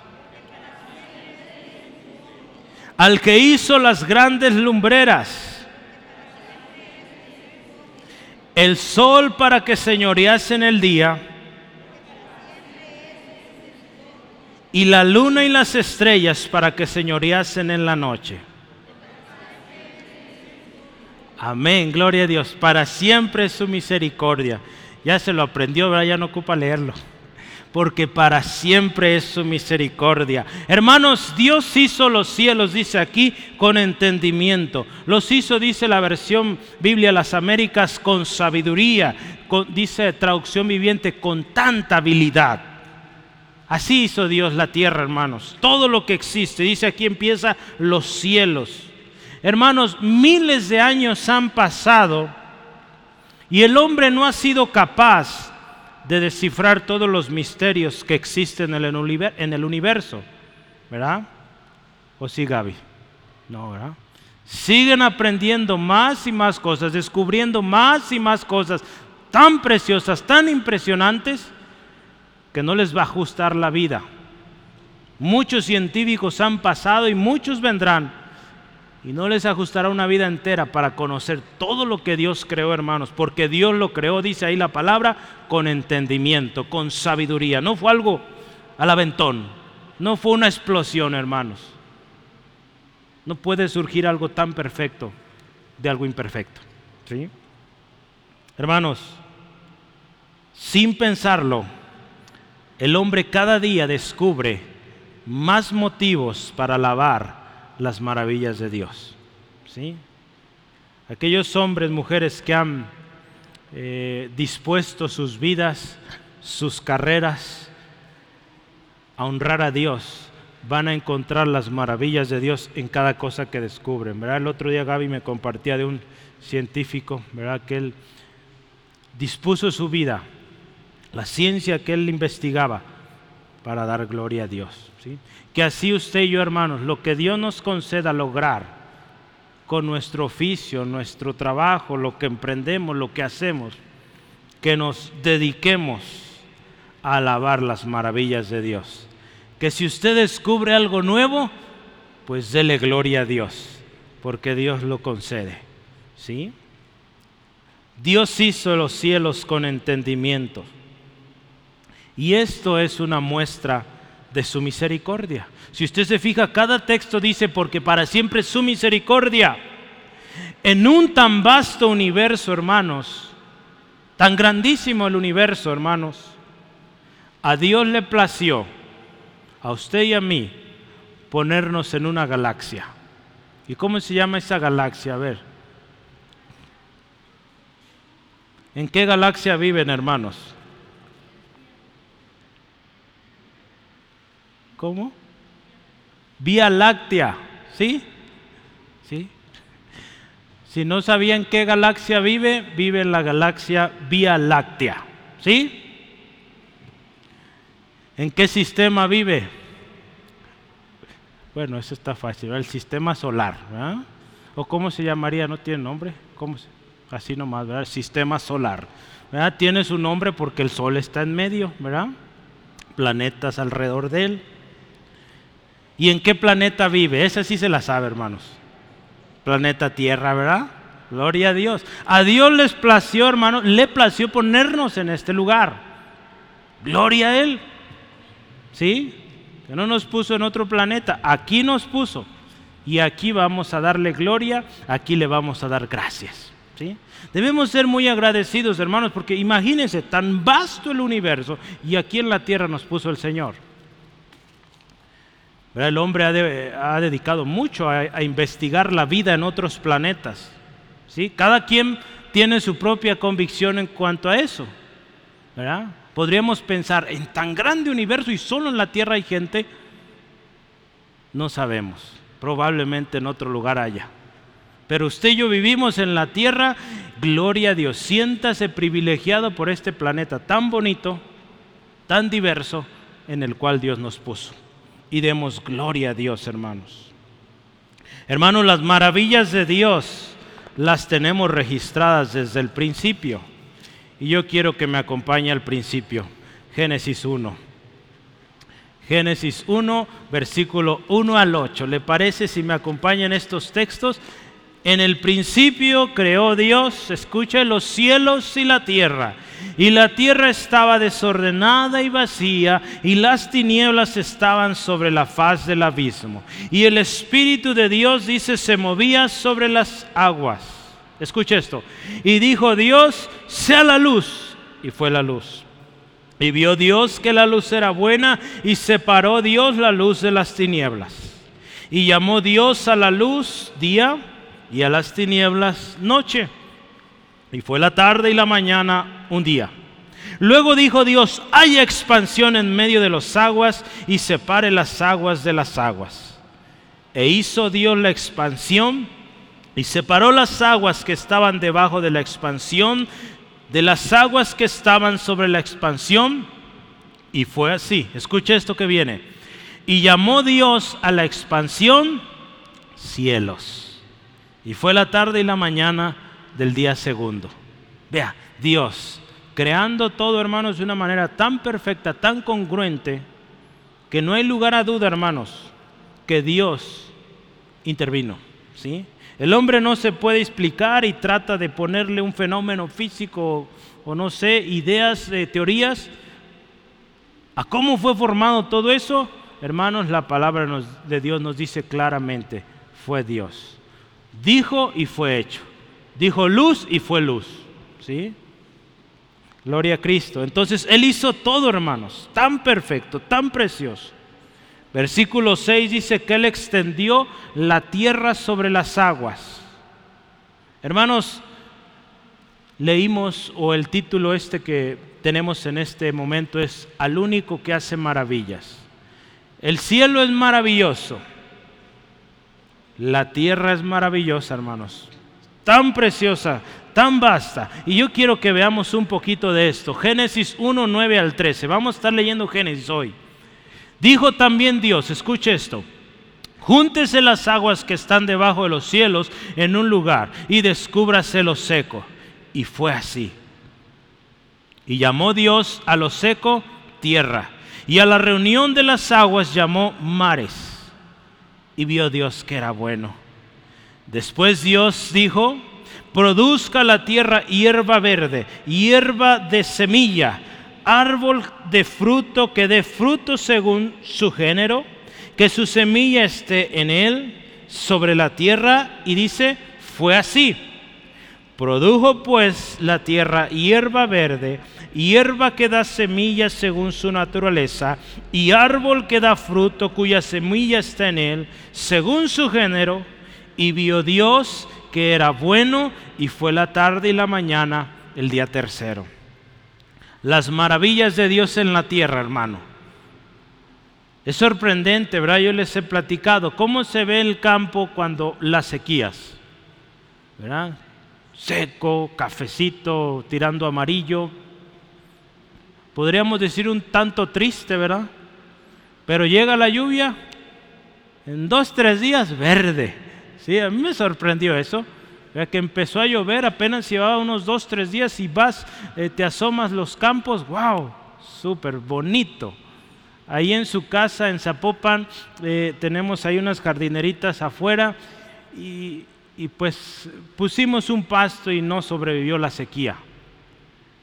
Speaker 1: al que hizo las grandes lumbreras, el sol para que señorease en el día, y la luna y las estrellas para que señoreasen en la noche. Amén, gloria a Dios. Para siempre es su misericordia. Ya se lo aprendió, ya no ocupa leerlo porque para siempre es su misericordia. Hermanos, Dios hizo los cielos, dice aquí, con entendimiento. Los hizo, dice la versión Biblia Las Américas, con sabiduría, dice traducción viviente, con tanta habilidad. Así hizo Dios la tierra, hermanos. Todo lo que existe, dice aquí empieza los cielos. Hermanos, miles de años han pasado y el hombre no ha sido capaz de descifrar todos los misterios que existen en el, universo. ¿Verdad? ¿O sí, Gaby? No, ¿verdad? Siguen aprendiendo más y más cosas, descubriendo más y más cosas tan preciosas, tan impresionantes, que no les va a ajustar la vida. Muchos científicos han pasado y muchos vendrán y no les ajustará una vida entera para conocer todo lo que Dios creó, hermanos, porque Dios lo creó, dice ahí la palabra, con entendimiento, con sabiduría. No fue algo al aventón, no fue una explosión, hermanos. No puede surgir algo tan perfecto de algo imperfecto. ¿sí? Hermanos, sin pensarlo, el hombre cada día descubre más motivos para alabar las maravillas de Dios. ¿sí? Aquellos hombres, mujeres que han eh, dispuesto sus vidas, sus carreras a honrar a Dios, van a encontrar las maravillas de Dios en cada cosa que descubren. ¿verdad? El otro día Gaby me compartía de un científico, ¿verdad? que él dispuso su vida, la ciencia que él investigaba, para dar gloria a Dios. ¿sí? Que así usted y yo, hermanos, lo que Dios nos conceda lograr con nuestro oficio, nuestro trabajo, lo que emprendemos, lo que hacemos, que nos dediquemos a alabar las maravillas de Dios. Que si usted descubre algo nuevo, pues dele gloria a Dios, porque Dios lo concede. ¿Sí? Dios hizo los cielos con entendimiento. Y esto es una muestra de su misericordia. Si usted se fija, cada texto dice, porque para siempre su misericordia. En un tan vasto universo, hermanos, tan grandísimo el universo, hermanos, a Dios le plació, a usted y a mí, ponernos en una galaxia. ¿Y cómo se llama esa galaxia? A ver. ¿En qué galaxia viven, hermanos? ¿Cómo? Vía Láctea, ¿sí? ¿Sí? Si no sabían qué galaxia vive, vive en la galaxia Vía Láctea, ¿sí? ¿En qué sistema vive? Bueno, eso está fácil, el sistema solar, ¿verdad? ¿O cómo se llamaría? ¿No tiene nombre? ¿Cómo? Así nomás, ¿verdad? El sistema solar. ¿verdad? Tiene su nombre porque el Sol está en medio, ¿verdad? Planetas alrededor de él. ¿Y en qué planeta vive? Esa sí se la sabe, hermanos. Planeta Tierra, ¿verdad? Gloria a Dios. A Dios les plació, hermanos, le plació ponernos en este lugar. Gloria a Él. ¿Sí? Que no nos puso en otro planeta, aquí nos puso. Y aquí vamos a darle gloria, aquí le vamos a dar gracias. ¿Sí? Debemos ser muy agradecidos, hermanos, porque imagínense, tan vasto el universo y aquí en la tierra nos puso el Señor. El hombre ha, dedicado mucho a, investigar la vida en otros planetas. ¿sí? Cada quien tiene su propia convicción en cuanto a eso. Podríamos pensar, en tan grande universo y solo en la Tierra hay gente. No sabemos. Probablemente en otro lugar haya. Pero usted y yo vivimos en la tierra. Gloria a Dios. Siéntase privilegiado por este planeta tan bonito, tan diverso, en el cual Dios nos puso. Y demos gloria a Dios, hermanos. Hermanos, las maravillas de Dios las tenemos registradas desde el principio. Y yo quiero que me acompañe al principio. Génesis 1. Génesis 1, versículo 1 al 8. ¿Le parece si me acompañan estos textos? En el principio creó Dios, escucha, los cielos y la tierra. Y la tierra estaba desordenada y vacía, y las tinieblas estaban sobre la faz del abismo. Y el Espíritu de Dios, dice, se movía sobre las aguas. Escucha esto. Y dijo Dios, sea la luz. Y fue la luz. Y vio Dios que la luz era buena, y separó Dios la luz de las tinieblas. Y llamó Dios a la luz día y a las tinieblas noche. Y fue la tarde y la mañana un día. Luego dijo Dios, haya expansión en medio de las aguas y separe las aguas de las aguas. E hizo Dios la expansión y separó las aguas que estaban debajo de la expansión de las aguas que estaban sobre la expansión. Y fue así. Escucha esto que viene. Y llamó Dios a la expansión cielos. Y fue la tarde y la mañana del día segundo. Vea, Dios, creando todo, hermanos, de una manera tan perfecta, tan congruente, que no hay lugar a duda, hermanos, que Dios intervino. ¿sí? El hombre no se puede explicar y trata de ponerle un fenómeno físico o no sé, ideas, eh, teorías. ¿A cómo fue formado todo eso? Hermanos, la palabra de Dios nos dice claramente, fue Dios. Dijo y fue hecho. Dijo luz y fue luz. ¿Sí? Gloria a Cristo. Entonces Él hizo todo, hermanos, tan perfecto, tan precioso. Versículo 6 dice que Él extendió la tierra sobre las aguas. Hermanos, leímos, o el título este que tenemos en este momento es Al único que hace maravillas. El cielo es maravilloso. La tierra es maravillosa, hermanos. Tan preciosa, tan vasta. Y yo quiero que veamos un poquito de esto. Génesis 1, 9 al 13. Vamos a estar leyendo Génesis hoy. Dijo también Dios, escuche esto. Júntese las aguas que están debajo de los cielos en un lugar y descúbrase lo seco. Y fue así. Y llamó Dios a lo seco tierra. Y a la reunión de las aguas llamó mares y vio Dios que era bueno. Después Dios dijo, produzca la tierra hierba verde, hierba de semilla, árbol de fruto que dé fruto según su género, que su semilla esté en él sobre la tierra. Y dice, fue así. Produjo pues la tierra hierba verde, hierba que da semillas según su naturaleza, y árbol que da fruto cuya semilla está en él, según su género, y vio Dios que era bueno, y fue la tarde y la mañana el día tercero. Las maravillas de Dios en la tierra, hermano. Es sorprendente, ¿verdad? Yo les he platicado cómo se ve el campo cuando las sequías. Seco, cafecito, tirando amarillo, podríamos decir un tanto triste, ¿verdad? Pero llega la lluvia, en dos, tres días, verde. Sí, a mí me sorprendió eso. Que empezó a llover, apenas llevaba unos dos, tres días y vas, eh, te asomas los campos, wow, súper bonito. Ahí en su casa, en Zapopan, eh, tenemos ahí unas jardineritas afuera y, y pues pusimos un pasto y no sobrevivió la sequía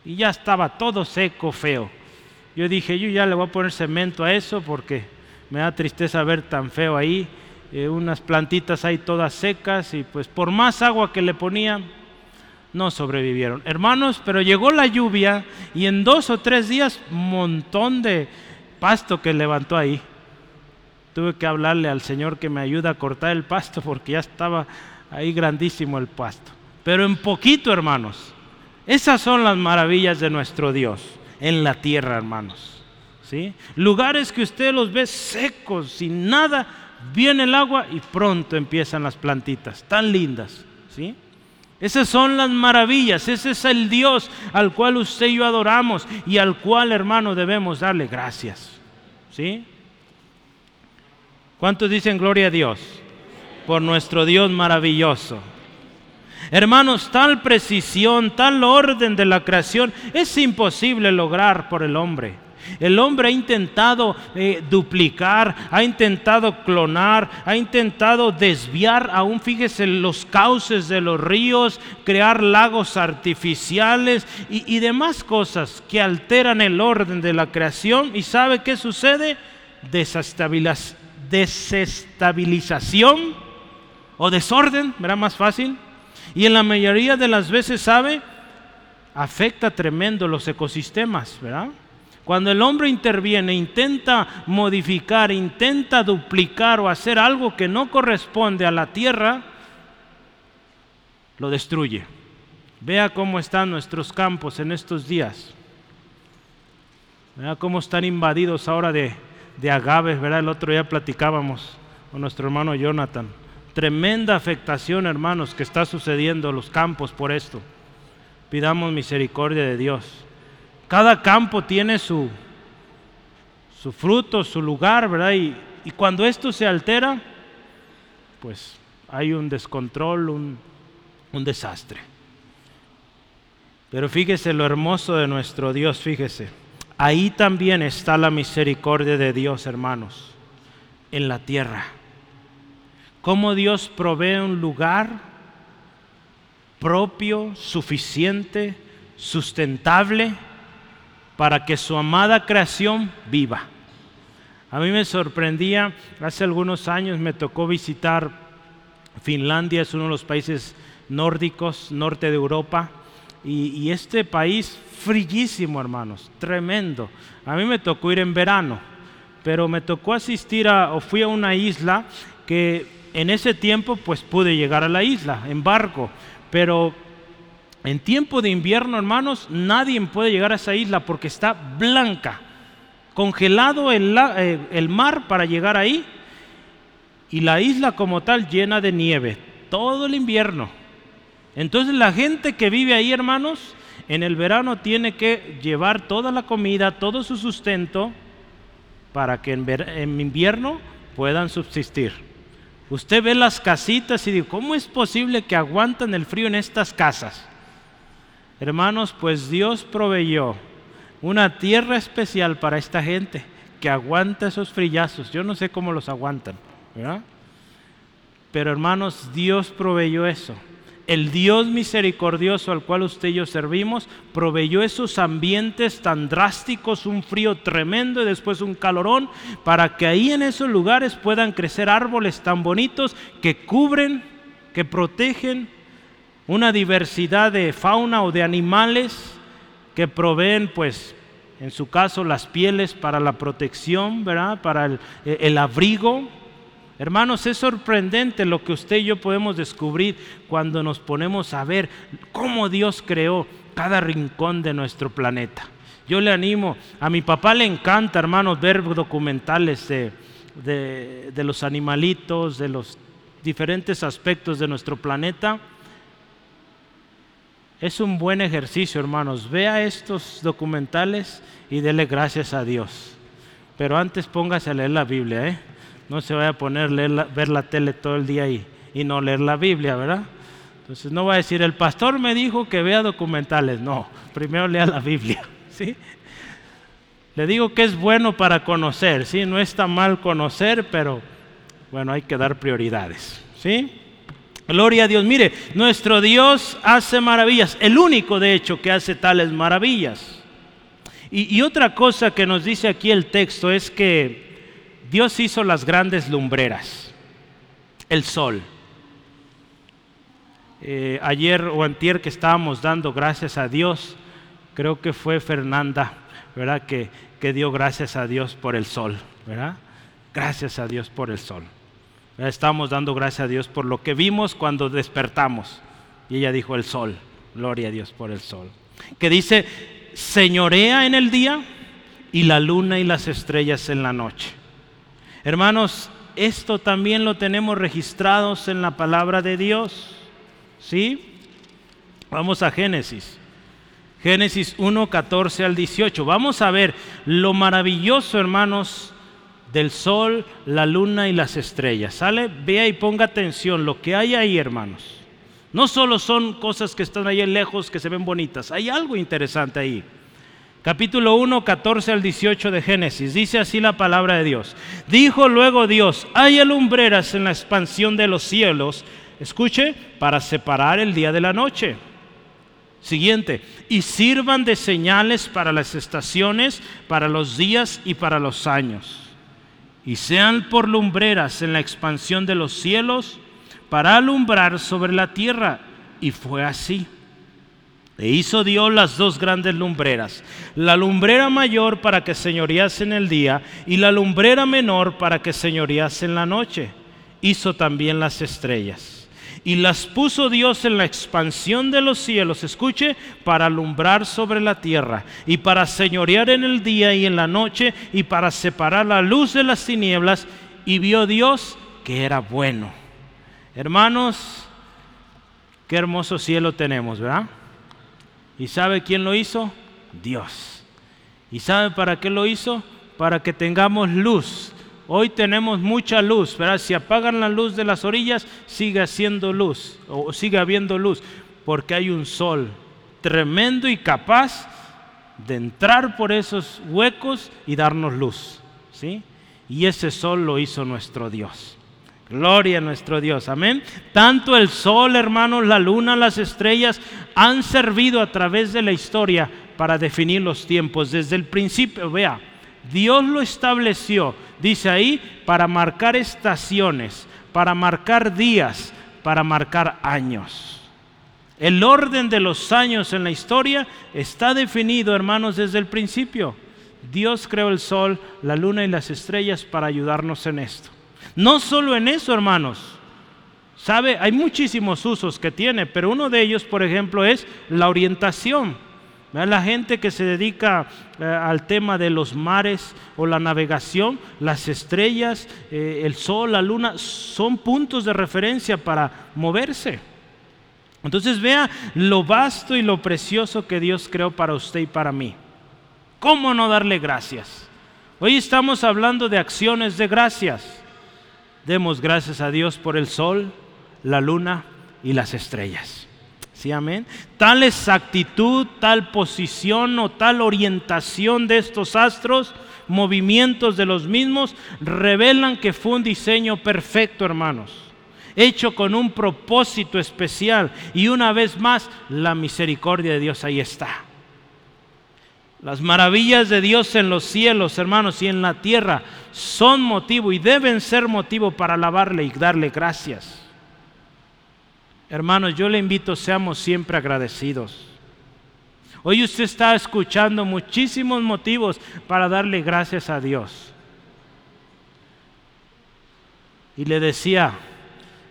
Speaker 1: y ya estaba todo seco, feo. Yo dije, yo ya le voy a poner cemento a eso porque me da tristeza ver tan feo ahí, eh, unas plantitas ahí todas secas y pues por más agua que le ponían, no sobrevivieron. Hermanos, pero llegó la lluvia y en dos o tres días montón de pasto que levantó ahí. Tuve que hablarle al Señor que me ayuda a cortar el pasto porque ya estaba ahí grandísimo el pasto. Pero en poquito, hermanos, esas son las maravillas de nuestro Dios en la tierra, hermanos. ¿Sí? Lugares que usted los ve secos, sin nada, viene el agua y pronto empiezan las plantitas, tan lindas, ¿sí? Esas son las maravillas, ese es el Dios al cual usted y yo adoramos y al cual, hermano, debemos darle gracias. ¿Sí? ¿Cuántos dicen gloria a Dios? Por nuestro Dios maravilloso. Hermanos, tal precisión, tal orden de la creación es imposible lograr por el hombre. El hombre ha intentado eh, duplicar, ha intentado clonar, ha intentado desviar, aún fíjese, los cauces de los ríos, crear lagos artificiales y, y demás cosas que alteran el orden de la creación. ¿Y sabe qué sucede? Desestabilización o desorden, ¿verá más fácil? Y en la mayoría de las veces, ¿sabe? Afecta tremendo los ecosistemas, ¿verdad? Cuando el hombre interviene, intenta modificar, intenta duplicar o hacer algo que no corresponde a la tierra, lo destruye. Vea cómo están nuestros campos en estos días. Vea cómo están invadidos ahora de, agaves, ¿verdad? El otro día platicábamos con nuestro hermano Jonathan. Tremenda afectación, hermanos, que está sucediendo en los campos por esto. Pidamos misericordia de Dios. Cada campo tiene su, su fruto, su lugar, ¿verdad? Y, cuando esto se altera, pues hay un descontrol, un, un desastre. Pero fíjese lo hermoso de nuestro Dios, fíjese. Ahí también está la misericordia de Dios, hermanos, en la tierra. Cómo Dios provee un lugar propio, suficiente, sustentable para que su amada creación viva. A mí me sorprendía, hace algunos años me tocó visitar Finlandia, es uno de los países nórdicos, norte de Europa, y, este país frillísimo, hermanos, tremendo. A mí me tocó ir en verano, pero me tocó asistir a, o fui a una isla que en ese tiempo pues pude llegar a la isla en barco, pero en tiempo de invierno, hermanos, nadie puede llegar a esa isla porque está blanca, congelado el, eh, el, mar para llegar ahí y la isla como tal llena de nieve todo el invierno. Entonces la gente que vive ahí, hermanos, en el verano tiene que llevar toda la comida, todo su sustento para que en, en invierno puedan subsistir. Usted ve las casitas y dice, ¿cómo es posible que aguantan el frío en estas casas? Hermanos, pues Dios proveyó una tierra especial para esta gente que aguanta esos frillazos. Yo no sé cómo los aguantan, ¿verdad? Pero hermanos, Dios proveyó eso. El Dios misericordioso al cual usted y yo servimos proveyó esos ambientes tan drásticos, un frío tremendo y después un calorón, para que ahí en esos lugares puedan crecer árboles tan bonitos que cubren, que protegen una diversidad de fauna o de animales que proveen, pues, en su caso, las pieles para la protección, ¿verdad? Para el, el abrigo. Hermanos, es sorprendente lo que usted y yo podemos descubrir cuando nos ponemos a ver cómo Dios creó cada rincón de nuestro planeta. Yo le animo, a mi papá le encanta, hermanos, ver documentales de, de, los animalitos, de los diferentes aspectos de nuestro planeta. Es un buen ejercicio, hermanos. Vea estos documentales y dele gracias a Dios. Pero antes póngase a leer la Biblia, ¿eh? No se vaya a poner a ver la tele todo el día y, y no leer la Biblia, ¿verdad? Entonces no va a decir, el pastor me dijo que vea documentales. No, primero lea la Biblia, ¿sí? Le digo que es bueno para conocer, ¿sí? No está mal conocer, pero bueno, hay que dar prioridades, ¿sí? Gloria a Dios. Mire, nuestro Dios hace maravillas. El único, de hecho, que hace tales maravillas. Y, otra cosa que nos dice aquí el texto es que Dios hizo las grandes lumbreras. El sol. Eh, ayer o antier que estábamos dando gracias a Dios, creo que fue Fernanda, ¿verdad? Que, dio gracias a Dios por el sol, ¿verdad? Gracias a Dios por el sol. Estamos dando gracias a Dios por lo que vimos cuando despertamos. Y ella dijo el sol. Gloria a Dios por el sol. Que dice, señorea en el día y la luna y las estrellas en la noche. Hermanos, esto también lo tenemos registrados en la palabra de Dios. ¿Sí? Vamos a Génesis. Génesis 1, 14 al 18. Vamos a ver lo maravilloso, hermanos, del sol, la luna y las estrellas. ¿Sale? Vea y ponga atención lo que hay ahí, hermanos. No solo son cosas que están ahí lejos que se ven bonitas, hay algo interesante ahí. Capítulo 1, 14 al 18 de Génesis. Dice así la palabra de Dios. Dijo luego Dios, hay alumbreras en la expansión de los cielos, escuche, para separar el día de la noche. Siguiente, y sirvan de señales para las estaciones, para los días y para los años. Y sean por lumbreras en la expansión de los cielos, para alumbrar sobre la tierra. Y fue así. E hizo Dios las dos grandes lumbreras, la lumbrera mayor para que señorease en el día y la lumbrera menor para que señorease en la noche. Hizo también las estrellas. Y las puso Dios en la expansión de los cielos, escuche, para alumbrar sobre la tierra y para señorear en el día y en la noche y para separar la luz de las tinieblas. Y vio Dios que era bueno. Hermanos, qué hermoso cielo tenemos, ¿verdad? ¿Y sabe quién lo hizo? Dios. ¿Y sabe para qué lo hizo? Para que tengamos luz. Hoy tenemos mucha luz, ¿verdad? Si apagan la luz de las orillas, sigue haciendo luz, o sigue habiendo luz, porque hay un sol tremendo y capaz de entrar por esos huecos y darnos luz, ¿sí? Y ese sol lo hizo nuestro Dios. Gloria a nuestro Dios, amén. Tanto el sol, hermanos, la luna, las estrellas han servido a través de la historia para definir los tiempos. Desde el principio, vea, Dios lo estableció, dice ahí, para marcar estaciones, para marcar días, para marcar años. El orden de los años en la historia está definido, hermanos, desde el principio. Dios creó el sol, la luna y las estrellas para ayudarnos en esto. No solo en eso, hermanos. ¿Sabe? Hay muchísimos usos que tiene, pero uno de ellos, por ejemplo, es la orientación. La gente que se dedica eh, al tema de los mares o la navegación, las estrellas, eh, el sol, la luna, son puntos de referencia para moverse. Entonces vea lo vasto y lo precioso que Dios creó para usted y para mí. ¿Cómo no darle gracias? Hoy estamos hablando de acciones de gracias. Demos gracias a Dios por el sol, la luna y las estrellas. ¿Sí, amén? Tal exactitud, tal posición o tal orientación de estos astros, movimientos de los mismos, revelan que fue un diseño perfecto, hermanos. Hecho con un propósito especial. Y una vez más, la misericordia de Dios ahí está. Las maravillas de Dios en los cielos, hermanos, y en la tierra son motivo y deben ser motivo para alabarle y darle gracias. Hermanos, yo le invito, seamos siempre agradecidos. Hoy usted está escuchando muchísimos motivos para darle gracias a Dios. Y le decía,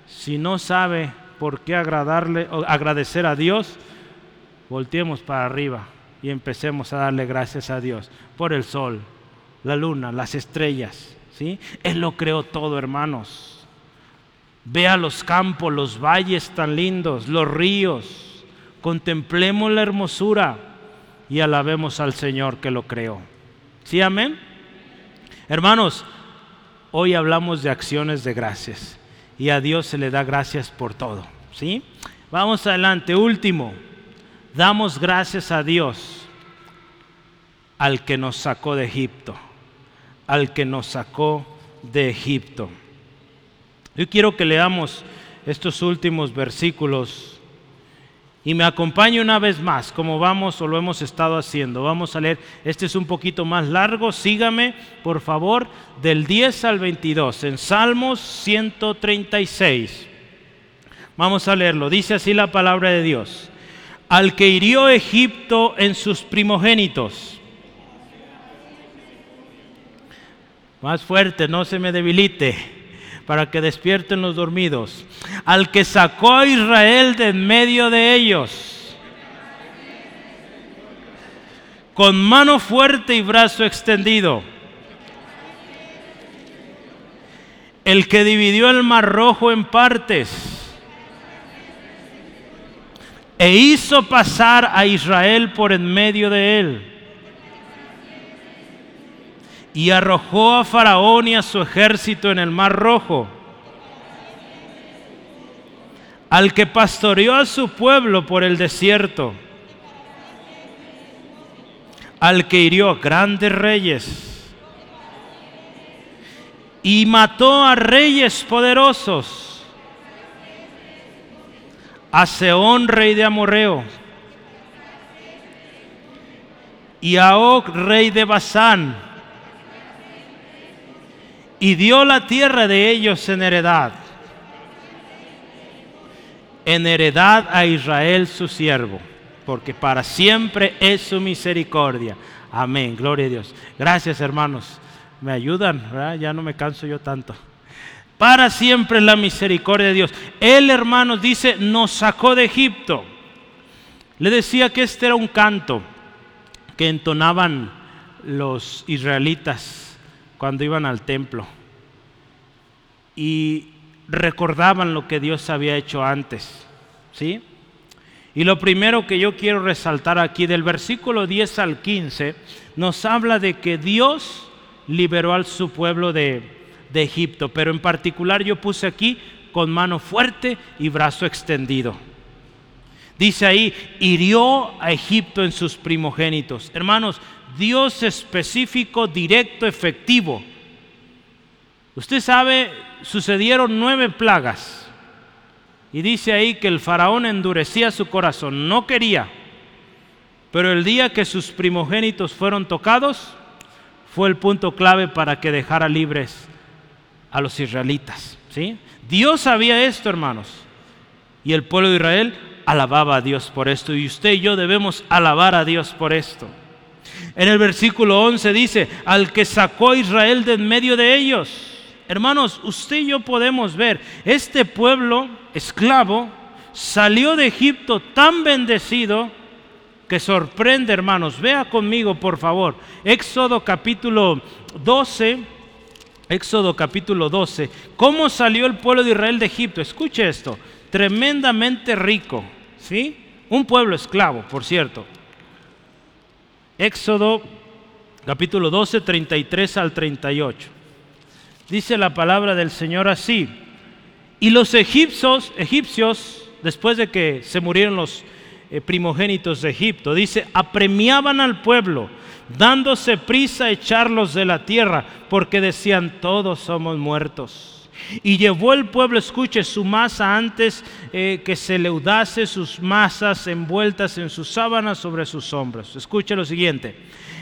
Speaker 1: si no sabe por qué agradarle, agradecer a Dios, volteemos para arriba y empecemos a darle gracias a Dios por el sol, la luna, las estrellas. ¿sí? Él lo creó todo, hermanos. Vea los campos, los valles tan lindos, los ríos. Contemplemos la hermosura y alabemos al Señor que lo creó. ¿Sí, amén? Hermanos, hoy hablamos de acciones de gracias y a Dios se le da gracias por todo. ¿Sí? Vamos adelante, último damos gracias a Dios al que nos sacó de Egipto, al que nos sacó de Egipto. Yo quiero que leamos estos últimos versículos y me acompañe una vez más, como vamos o lo hemos estado haciendo. Vamos a leer, este es un poquito más largo, sígame por favor, del 10 al 22, en Salmos 136. Vamos a leerlo, dice así la palabra de Dios al que hirió Egipto en sus primogénitos. Más fuerte, no se me debilite, para que despierten los dormidos. Al que sacó a Israel de en medio de ellos. Con mano fuerte y brazo extendido. el que dividió el mar rojo en partes e hizo pasar a Israel por en medio de él. Y arrojó a Faraón y a su ejército en el mar rojo. Al que pastoreó a su pueblo por el desierto. Al que hirió grandes reyes. Y mató a reyes poderosos a Seón, rey de Amorreo, y a Og, rey de Basán, y dio la tierra de ellos en heredad, en heredad a Israel su siervo, porque para siempre es su misericordia. Amén, gloria a Dios. Gracias hermanos, me ayudan, ya no me canso yo tanto. Para siempre la misericordia de Dios. Él, hermanos, dice, nos sacó de Egipto. Le decía que este era un canto que entonaban los israelitas cuando iban al templo. Y recordaban lo que Dios había hecho antes. ¿Sí? Y lo primero que yo quiero resaltar aquí del versículo 10 al 15 nos habla de que Dios liberó a su pueblo de, de Egipto, pero en particular yo puse aquí con mano fuerte y brazo extendido. Dice ahí, hirió a Egipto en sus primogénitos. Hermanos, Dios específico, directo, efectivo. Usted sabe, sucedieron nueve plagas. Y dice ahí que el faraón endurecía su corazón, no quería. Pero el día que sus primogénitos fueron tocados, fue el punto clave para que dejara libres a los israelitas. ¿sí? Dios sabía esto, hermanos. Y el pueblo de Israel alababa a Dios por esto. Y usted y yo debemos alabar a Dios por esto. En el versículo 11 dice, al que sacó a Israel de en medio de ellos. Hermanos, usted y yo podemos ver, este pueblo esclavo salió de Egipto tan bendecido que sorprende, hermanos. Vea conmigo, por favor. Éxodo capítulo 12, Éxodo capítulo 12. ¿Cómo salió el pueblo de Israel de Egipto? Escuche esto. Tremendamente rico. ¿Sí? Un pueblo esclavo, por cierto. Éxodo capítulo 12, 33 al 38. Dice la palabra del Señor así. Y los egipcios, egipcios, después de que se murieron los primogénitos de Egipto, dice, apremiaban al pueblo dándose prisa a echarlos de la tierra, porque decían, todos somos muertos. Y llevó el pueblo, escuche, su masa antes eh, que se leudase sus masas envueltas en sus sábanas sobre sus hombros. Escuche lo siguiente.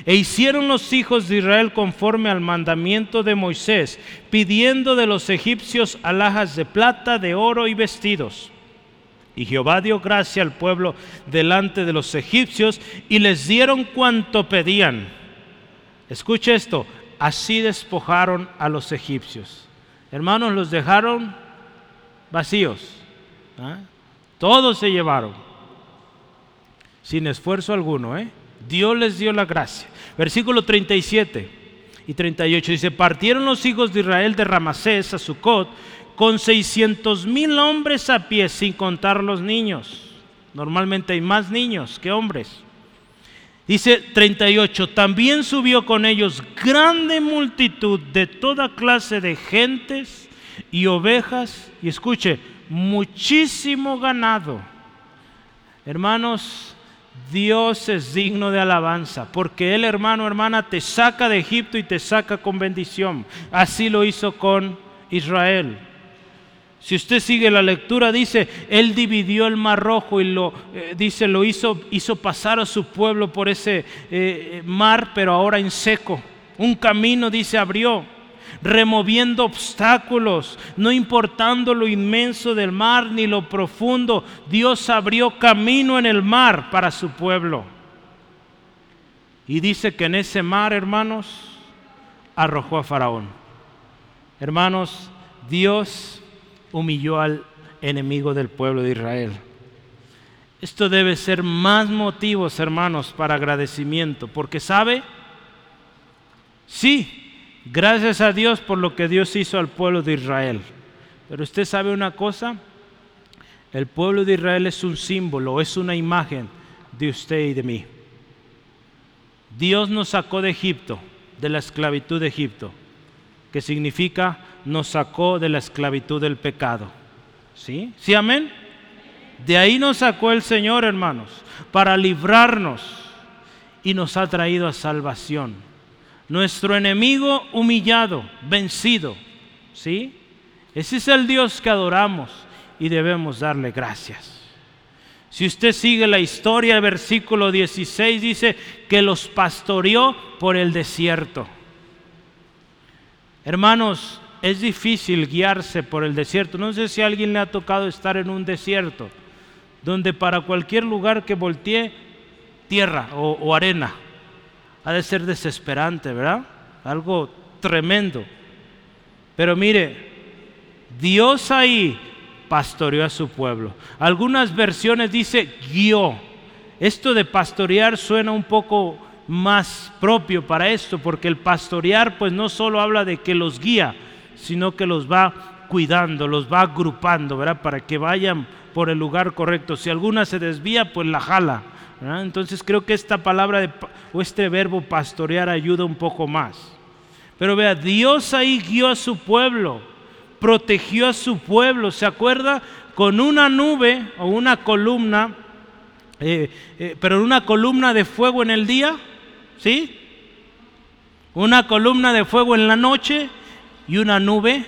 Speaker 1: E hicieron los hijos de Israel conforme al mandamiento de Moisés, pidiendo de los egipcios alhajas de plata, de oro y vestidos. Y Jehová dio gracia al pueblo delante de los egipcios y les dieron cuanto pedían. Escuche esto, así despojaron a los egipcios. Hermanos, los dejaron vacíos. ¿ah? Todos se llevaron, sin esfuerzo alguno. ¿eh? Dios les dio la gracia. Versículo 37 y 38 dice, partieron los hijos de Israel de Ramasés a Sucot con 600 mil hombres a pie, sin contar los niños. Normalmente hay más niños que hombres. Dice 38, también subió con ellos grande multitud de toda clase de gentes y ovejas, y escuche, muchísimo ganado. Hermanos, Dios es digno de alabanza, porque Él, hermano, hermana, te saca de Egipto y te saca con bendición. Así lo hizo con Israel. Si usted sigue la lectura, dice, Él dividió el mar rojo y lo, eh, dice, lo hizo, hizo pasar a su pueblo por ese eh, mar, pero ahora en seco. Un camino, dice, abrió, removiendo obstáculos, no importando lo inmenso del mar ni lo profundo. Dios abrió camino en el mar para su pueblo. Y dice que en ese mar, hermanos, arrojó a Faraón. Hermanos, Dios humilló al enemigo del pueblo de Israel. Esto debe ser más motivos, hermanos, para agradecimiento, porque sabe, sí, Gracias a Dios por lo que Dios hizo al pueblo de Israel. Pero usted sabe una cosa, el pueblo de Israel es un símbolo, es una imagen de usted y de mí. Dios nos sacó de Egipto, de la esclavitud de Egipto, que significa nos sacó de la esclavitud del pecado. ¿Sí? ¿Sí, amén? De ahí nos sacó el Señor, hermanos, para librarnos y nos ha traído a salvación. Nuestro enemigo humillado, vencido. ¿Sí? Ese es el Dios que adoramos y debemos darle gracias. Si usted sigue la historia, el versículo 16 dice que los pastoreó por el desierto. Hermanos, es difícil guiarse por el desierto. No sé si a alguien le ha tocado estar en un desierto, donde para cualquier lugar que voltee, tierra o, o arena. Ha de ser desesperante, ¿verdad? Algo tremendo. Pero mire, Dios ahí pastoreó a su pueblo. Algunas versiones dice guió. Esto de pastorear suena un poco más propio para esto, porque el pastorear pues no solo habla de que los guía, sino que los va cuidando, los va agrupando, ¿verdad? Para que vayan por el lugar correcto. Si alguna se desvía, pues la jala. Entonces creo que esta palabra o este verbo pastorear ayuda un poco más. Pero vea, Dios ahí guió a su pueblo protegió a su pueblo, ¿se acuerda? Con una nube o una columna, eh, eh, pero una columna de fuego en el día, ¿sí? Una columna de fuego en la noche y una nube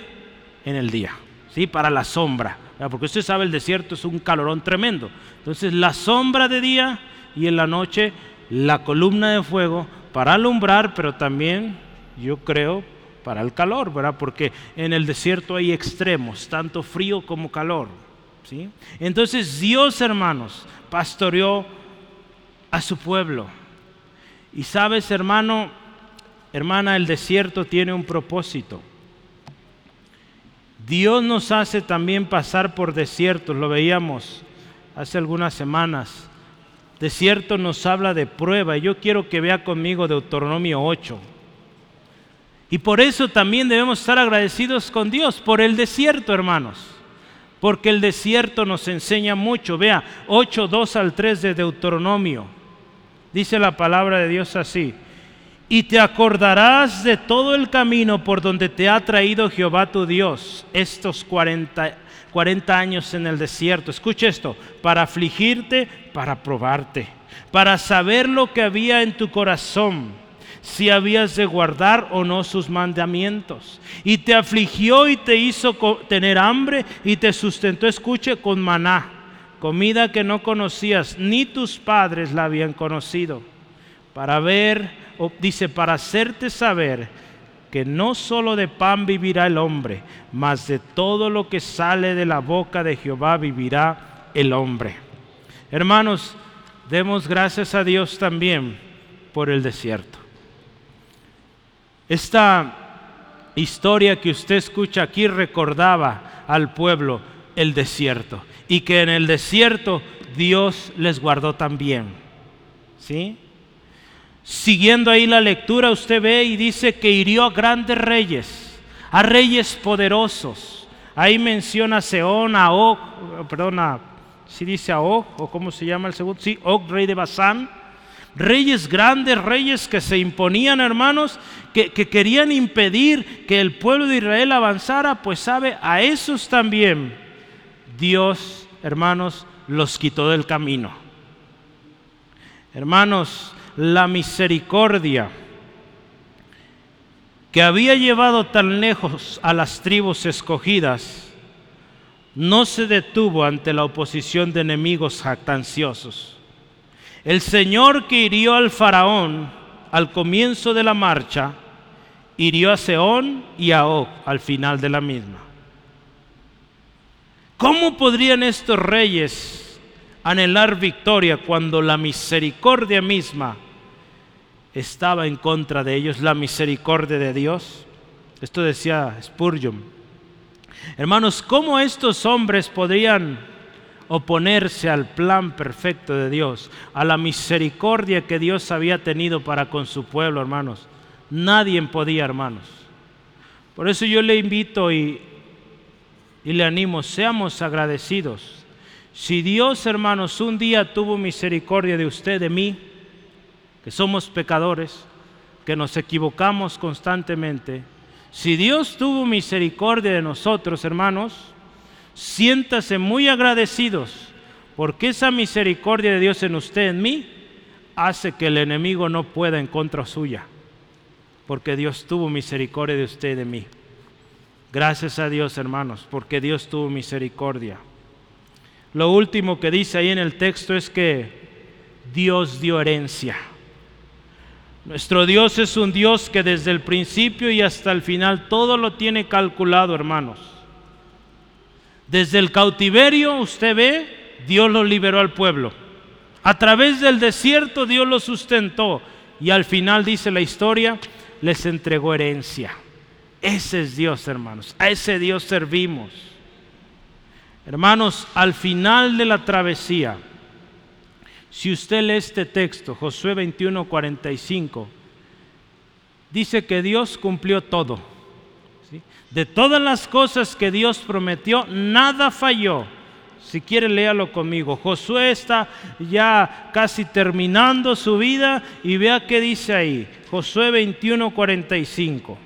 Speaker 1: en el día, ¿sí? Para la sombra, porque usted sabe el desierto es un calorón tremendo. Entonces la sombra de día y en la noche la columna de fuego para alumbrar, pero también yo creo para el calor, ¿verdad? Porque en el desierto hay extremos, tanto frío como calor. ¿sí? Entonces Dios, hermanos, pastoreó a su pueblo. Y sabes, hermano, hermana, el desierto tiene un propósito. Dios nos hace también pasar por desiertos, lo veíamos hace algunas semanas. Desierto nos habla de prueba. Yo quiero que vea conmigo Deuteronomio 8. Y por eso también debemos estar agradecidos con Dios, por el desierto, hermanos. Porque el desierto nos enseña mucho. Vea, 8, 2 al 3 de Deuteronomio. Dice la palabra de Dios así. Y te acordarás de todo el camino por donde te ha traído Jehová tu Dios estos 40, 40 años en el desierto. Escucha esto, para afligirte, para probarte, para saber lo que había en tu corazón si habías de guardar o no sus mandamientos. Y te afligió y te hizo tener hambre y te sustentó, escuche, con maná, comida que no conocías, ni tus padres la habían conocido, para ver, dice, para hacerte saber que no solo de pan vivirá el hombre, mas de todo lo que sale de la boca de Jehová vivirá el hombre. Hermanos, demos gracias a Dios también por el desierto. Esta historia que usted escucha aquí recordaba al pueblo el desierto y que en el desierto Dios les guardó también. ¿Sí? Siguiendo ahí la lectura, usted ve y dice que hirió a grandes reyes, a reyes poderosos. Ahí menciona a Seón, a Og, perdón, si dice a Og, o cómo se llama el segundo, sí, Og, rey de Basán Reyes grandes, reyes que se imponían, hermanos, que, querían impedir que el pueblo de Israel avanzara, pues sabe, a esos también Dios, hermanos, los quitó del camino. Hermanos, la misericordia que había llevado tan lejos a las tribus escogidas, no se detuvo ante la oposición de enemigos jactanciosos. El Señor que hirió al faraón al comienzo de la marcha, hirió a Seón y a Og al final de la misma. ¿Cómo podrían estos reyes anhelar victoria cuando la misericordia misma estaba en contra de ellos, la misericordia de Dios? Esto decía Spurgeon. Hermanos, ¿cómo estos hombres podrían oponerse al plan perfecto de Dios, a la misericordia que Dios había tenido para con su pueblo, hermanos. Nadie podía, hermanos. Por eso yo le invito y, y le animo, seamos agradecidos. Si Dios, hermanos, un día tuvo misericordia de usted, de mí, que somos pecadores, que nos equivocamos constantemente, si Dios tuvo misericordia de nosotros, hermanos, siéntase muy agradecidos, porque esa misericordia de Dios en usted, en mí, hace que el enemigo no pueda en contra suya, porque Dios tuvo misericordia de usted y de mí. Gracias a Dios, hermanos, porque Dios tuvo misericordia. Lo último que dice ahí en el texto es que Dios dio herencia. Nuestro Dios es un Dios que desde el principio y hasta el final todo lo tiene calculado, hermanos. Desde el cautiverio, usted ve, Dios lo liberó al pueblo. A través del desierto Dios lo sustentó y al final dice la historia, les entregó herencia. Ese es Dios, hermanos. A ese Dios servimos. Hermanos, al final de la travesía, si usted lee este texto, Josué 21, 45, dice que Dios cumplió todo. De todas las cosas que Dios prometió, nada falló. Si quiere, léalo conmigo. Josué está ya casi terminando su vida y vea qué dice ahí. Josué 21, 45.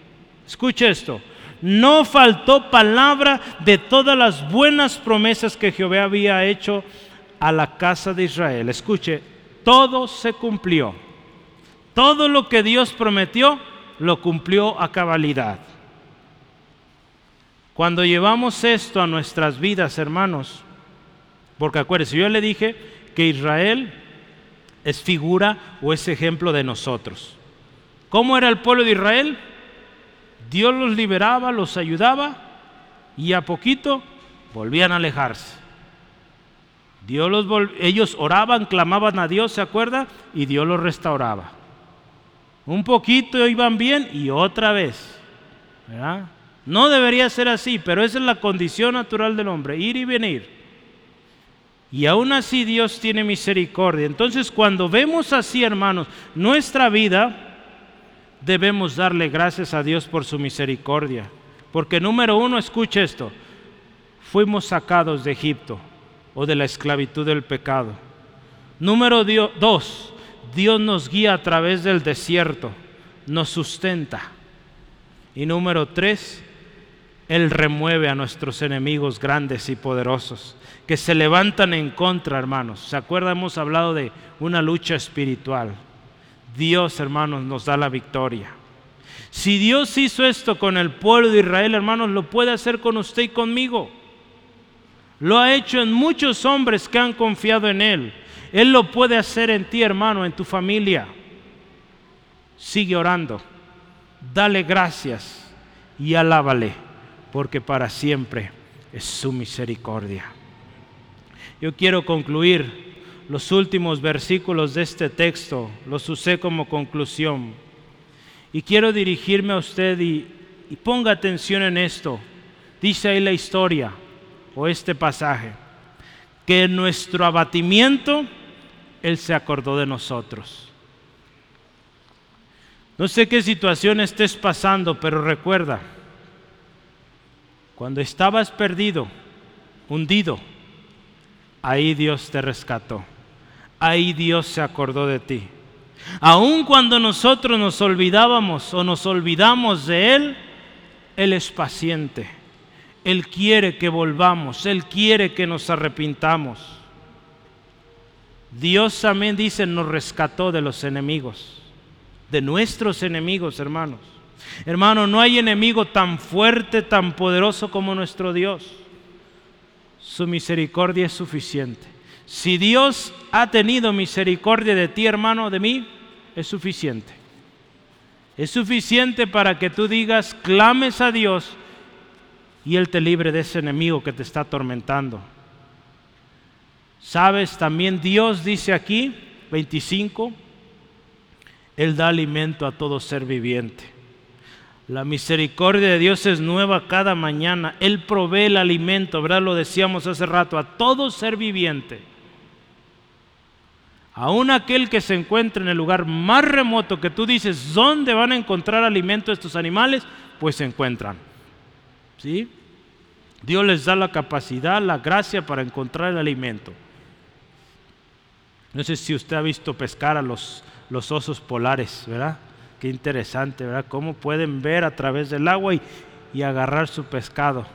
Speaker 1: Escuche esto. No faltó palabra de todas las buenas promesas que Jehová había hecho a la casa de Israel. Escuche, todo se cumplió. Todo lo que Dios prometió, lo cumplió a cabalidad. Cuando llevamos esto a nuestras vidas, hermanos, porque acuérdense, yo le dije que Israel es figura o es ejemplo de nosotros. ¿Cómo era el pueblo de Israel? Dios los liberaba, los ayudaba y a poquito volvían a alejarse. Dios los ellos oraban, clamaban a Dios, ¿se acuerda? Y Dios los restauraba. Un poquito iban bien y otra vez. No debería ser así, pero esa es la condición natural del hombre, ir y venir. Y aún así Dios tiene misericordia. Entonces cuando vemos así, hermanos, nuestra vida, debemos darle gracias a Dios por su misericordia. Porque número uno, escuche esto, fuimos sacados de Egipto o de la esclavitud del pecado. Número dos, Dios nos guía a través del desierto, nos sustenta. Y número tres, Él remueve a nuestros enemigos grandes y poderosos que se levantan en contra, hermanos. ¿Se acuerdan? Hemos hablado de una lucha espiritual. Dios, hermanos, nos da la victoria. Si Dios hizo esto con el pueblo de Israel, hermanos, lo puede hacer con usted y conmigo. Lo ha hecho en muchos hombres que han confiado en Él. Él lo puede hacer en ti, hermano, en tu familia. Sigue orando. Dale gracias y alábale, porque para siempre es su misericordia. Yo quiero concluir los últimos versículos de este texto, los usé como conclusión. Y quiero dirigirme a usted y, ponga atención en esto. Dice ahí la historia o este pasaje, que en nuestro abatimiento Él se acordó de nosotros. No sé qué situación estés pasando, pero recuerda, cuando estabas perdido, hundido, ahí Dios te rescató ahí Dios se acordó de ti. Aun cuando nosotros nos olvidábamos o nos olvidamos de Él, Él es paciente. Él quiere que volvamos, Él quiere que nos arrepintamos. Dios también dice, nos rescató de los enemigos, de nuestros enemigos, hermanos. Hermano, no hay enemigo tan fuerte, tan poderoso como nuestro Dios. Su misericordia es suficiente. Si Dios ha tenido misericordia de ti, hermano, de mí, es suficiente. Es suficiente para que tú digas, clames a Dios y Él te libre de ese enemigo que te está atormentando. Sabes, también Dios dice aquí, 25, Él da alimento a todo ser viviente. La misericordia de Dios es nueva cada mañana. Él provee el alimento, ¿verdad? Lo decíamos hace rato, a todo ser viviente. Aún aquel que se encuentra en el lugar más remoto que tú dices, ¿dónde van a encontrar alimento estos animales? Pues se encuentran. ¿Sí? Dios les da la capacidad, la gracia para encontrar el alimento. No sé si usted ha visto pescar a los, los osos polares, ¿verdad? Qué interesante, ¿verdad? Cómo pueden ver a través del agua y, y agarrar su pescado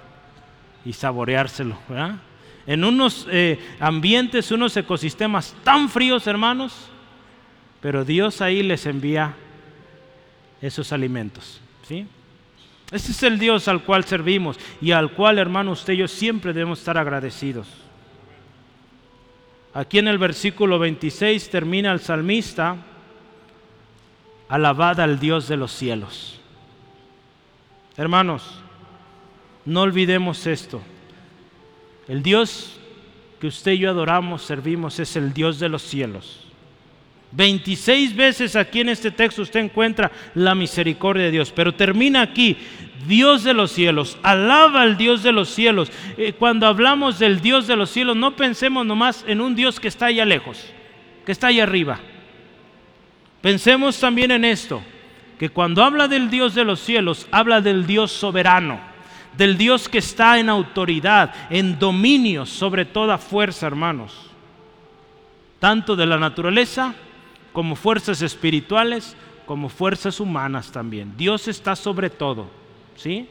Speaker 1: y saboreárselo, ¿verdad? En unos eh, ambientes, unos ecosistemas tan fríos, hermanos, pero Dios ahí les envía esos alimentos, ¿sí? Ese es el Dios al cual servimos y al cual, hermano, usted y yo siempre debemos estar agradecidos. Aquí en el versículo 26 termina el salmista, alabad al Dios de los cielos. Hermanos, no olvidemos esto. El Dios que usted y yo adoramos, servimos, es el Dios de los cielos. 26 veces aquí en este texto usted encuentra la misericordia de Dios, pero termina aquí, Dios de los cielos, alaba al Dios de los cielos. Eh, cuando hablamos del Dios de los cielos, no pensemos nomás en un Dios que está allá lejos, que está allá arriba. Pensemos también en esto, que cuando habla del Dios de los cielos, habla del Dios soberano, del Dios que está en autoridad, en dominio sobre toda fuerza, hermanos, tanto de la naturaleza como fuerzas espirituales, como fuerzas humanas también. Dios está sobre todo, ¿sí?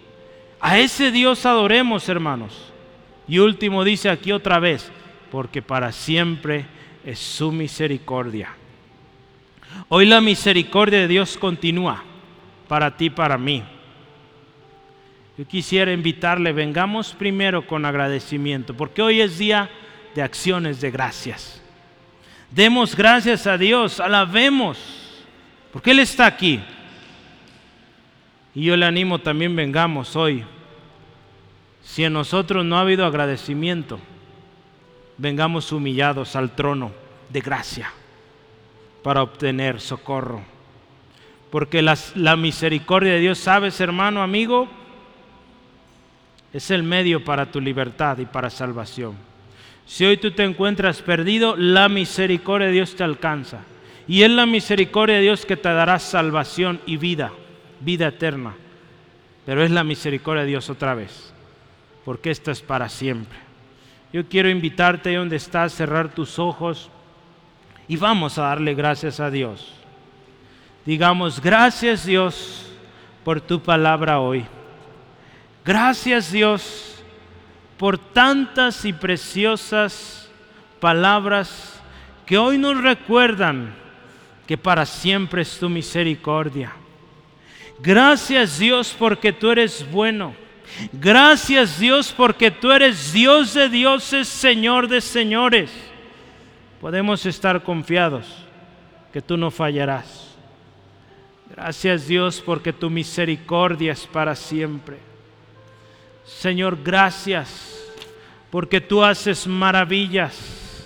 Speaker 1: A ese Dios adoremos, hermanos. Y último dice aquí otra vez, porque para siempre es su misericordia. Hoy la misericordia de Dios continúa para ti, para mí. Yo quisiera invitarle, vengamos primero con agradecimiento, porque hoy es día de acciones de gracias. Demos gracias a Dios, alabemos, porque Él está aquí. Y yo le animo también, vengamos hoy. Si en nosotros no ha habido agradecimiento, vengamos humillados al trono de gracia para obtener socorro. Porque la, misericordia de Dios, sabes hermano, amigo, es el medio para tu libertad y para salvación. Si hoy tú te encuentras perdido, la misericordia de Dios te alcanza. Y es la misericordia de Dios que te dará salvación y vida, vida eterna. Pero es la misericordia de Dios otra vez, porque esta es para siempre. Yo quiero invitarte ahí donde estás, cerrar tus ojos y vamos a darle gracias a Dios. Digamos, gracias Dios por tu palabra hoy. Gracias Dios por tantas y preciosas palabras que hoy nos recuerdan que para siempre es tu misericordia. Gracias Dios porque tú eres bueno. Gracias Dios porque tú eres Dios de dioses, Señor de señores. Podemos estar confiados que tú no fallarás. Gracias Dios porque tu misericordia es para siempre. Señor, gracias porque tú haces maravillas,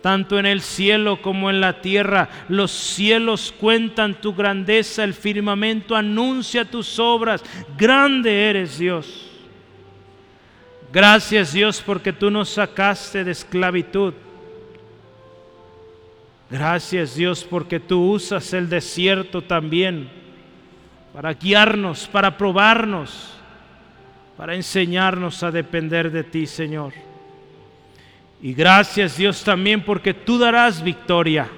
Speaker 1: tanto en el cielo como en la tierra. Los cielos cuentan tu grandeza, el firmamento anuncia tus obras. Grande eres Dios. Gracias Dios porque tú nos sacaste de esclavitud. Gracias Dios porque tú usas el desierto también para guiarnos, para probarnos para enseñarnos a depender de ti, Señor. Y gracias Dios también porque tú darás victoria.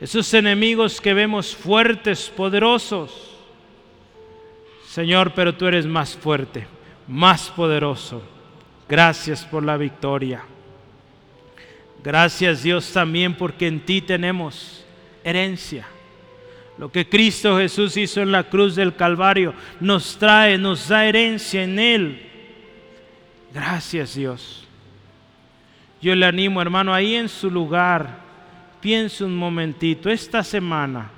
Speaker 1: Esos enemigos que vemos fuertes, poderosos. Señor, pero tú eres más fuerte, más poderoso. Gracias por la victoria. Gracias Dios también porque en ti tenemos herencia. Lo que Cristo Jesús hizo en la cruz del Calvario nos trae, nos da herencia en Él. Gracias Dios. Yo le animo, hermano, ahí en su lugar, piense un momentito, esta semana,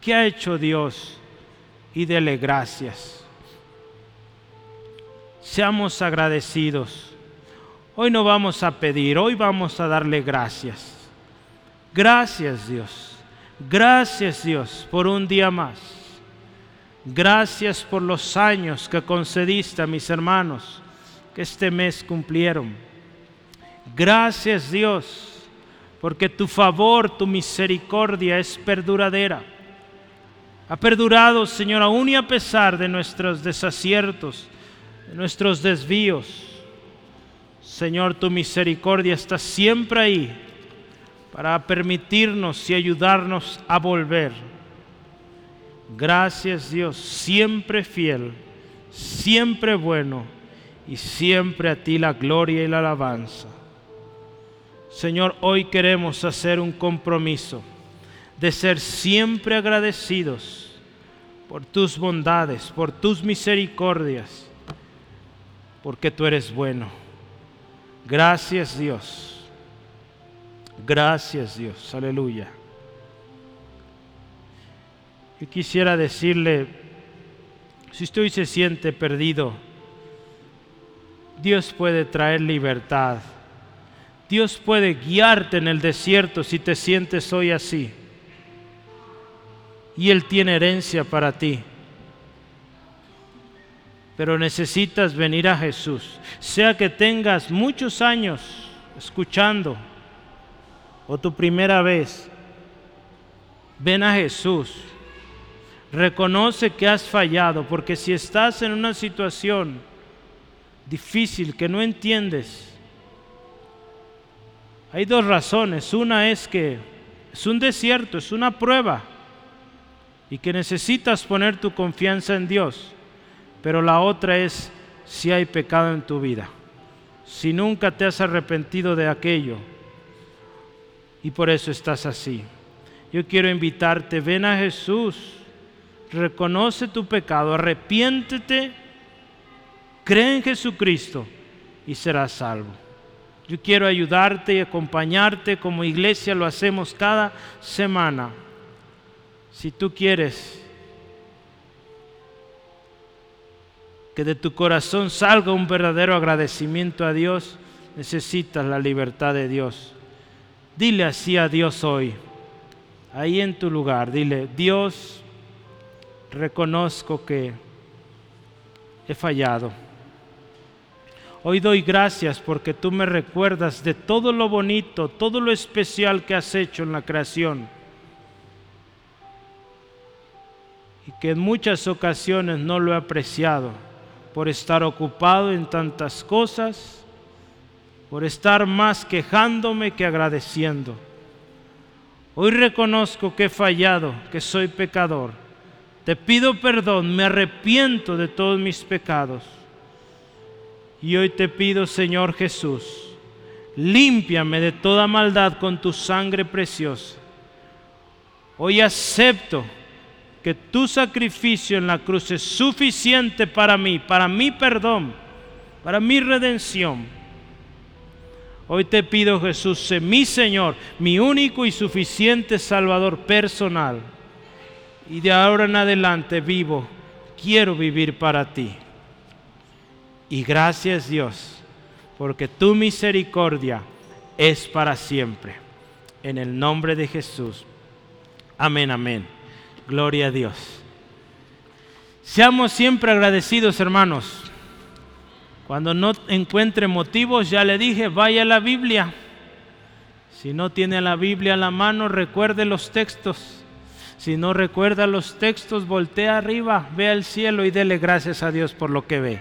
Speaker 1: ¿qué ha hecho Dios? Y dele gracias. Seamos agradecidos. Hoy no vamos a pedir, hoy vamos a darle gracias. Gracias Dios. Gracias Dios por un día más. Gracias por los años que concediste a mis hermanos que este mes cumplieron. Gracias Dios porque tu favor, tu misericordia es perduradera. Ha perdurado, Señor, aún y a pesar de nuestros desaciertos, de nuestros desvíos. Señor, tu misericordia está siempre ahí para permitirnos y ayudarnos a volver. Gracias Dios, siempre fiel, siempre bueno y siempre a ti la gloria y la alabanza. Señor, hoy queremos hacer un compromiso de ser siempre agradecidos por tus bondades, por tus misericordias, porque tú eres bueno. Gracias Dios. Gracias Dios, aleluya. Yo quisiera decirle, si usted hoy se siente perdido, Dios puede traer libertad. Dios puede guiarte en el desierto si te sientes hoy así. Y Él tiene herencia para ti. Pero necesitas venir a Jesús. Sea que tengas muchos años escuchando o tu primera vez, ven a Jesús. Reconoce que has fallado, porque si estás en una situación difícil que no entiendes, hay dos razones. Una es que es un desierto, es una prueba y que necesitas poner tu confianza en Dios. Pero la otra es si hay pecado en tu vida, si nunca te has arrepentido de aquello y por eso estás así. Yo quiero invitarte, ven a Jesús, reconoce tu pecado, arrepiéntete, cree en Jesucristo y serás salvo. Yo quiero ayudarte y acompañarte como iglesia, lo hacemos cada semana. Si tú quieres que de tu corazón salga un verdadero agradecimiento a Dios, necesitas la libertad de Dios. Dile así a Dios hoy, ahí en tu lugar, dile, Dios, reconozco que he fallado. Hoy doy gracias porque tú me recuerdas de todo lo bonito, todo lo especial que has hecho en la creación. Y que en muchas ocasiones no lo he apreciado por estar ocupado en tantas cosas por estar más quejándome que agradeciendo. Hoy reconozco que he fallado, que soy pecador. Te pido perdón, me arrepiento de todos mis pecados. Y hoy te pido, Señor Jesús, límpiame de toda maldad con tu sangre preciosa. Hoy acepto que tu sacrificio en la cruz es suficiente para mí, para mi perdón, para mi redención Hoy te pido Jesús, mi Señor, mi único y suficiente Salvador personal. Y de ahora en adelante vivo, quiero vivir para ti. Y gracias Dios, porque tu misericordia es para siempre. En el nombre de Jesús. Amén, amén. Gloria a Dios. Seamos siempre agradecidos, hermanos. Cuando no encuentre motivos, ya le dije, vaya a la Biblia. Si no tiene la Biblia a la mano, recuerde los textos. Si no recuerda los textos, voltea arriba, ve al cielo y dele gracias a Dios por lo que ve.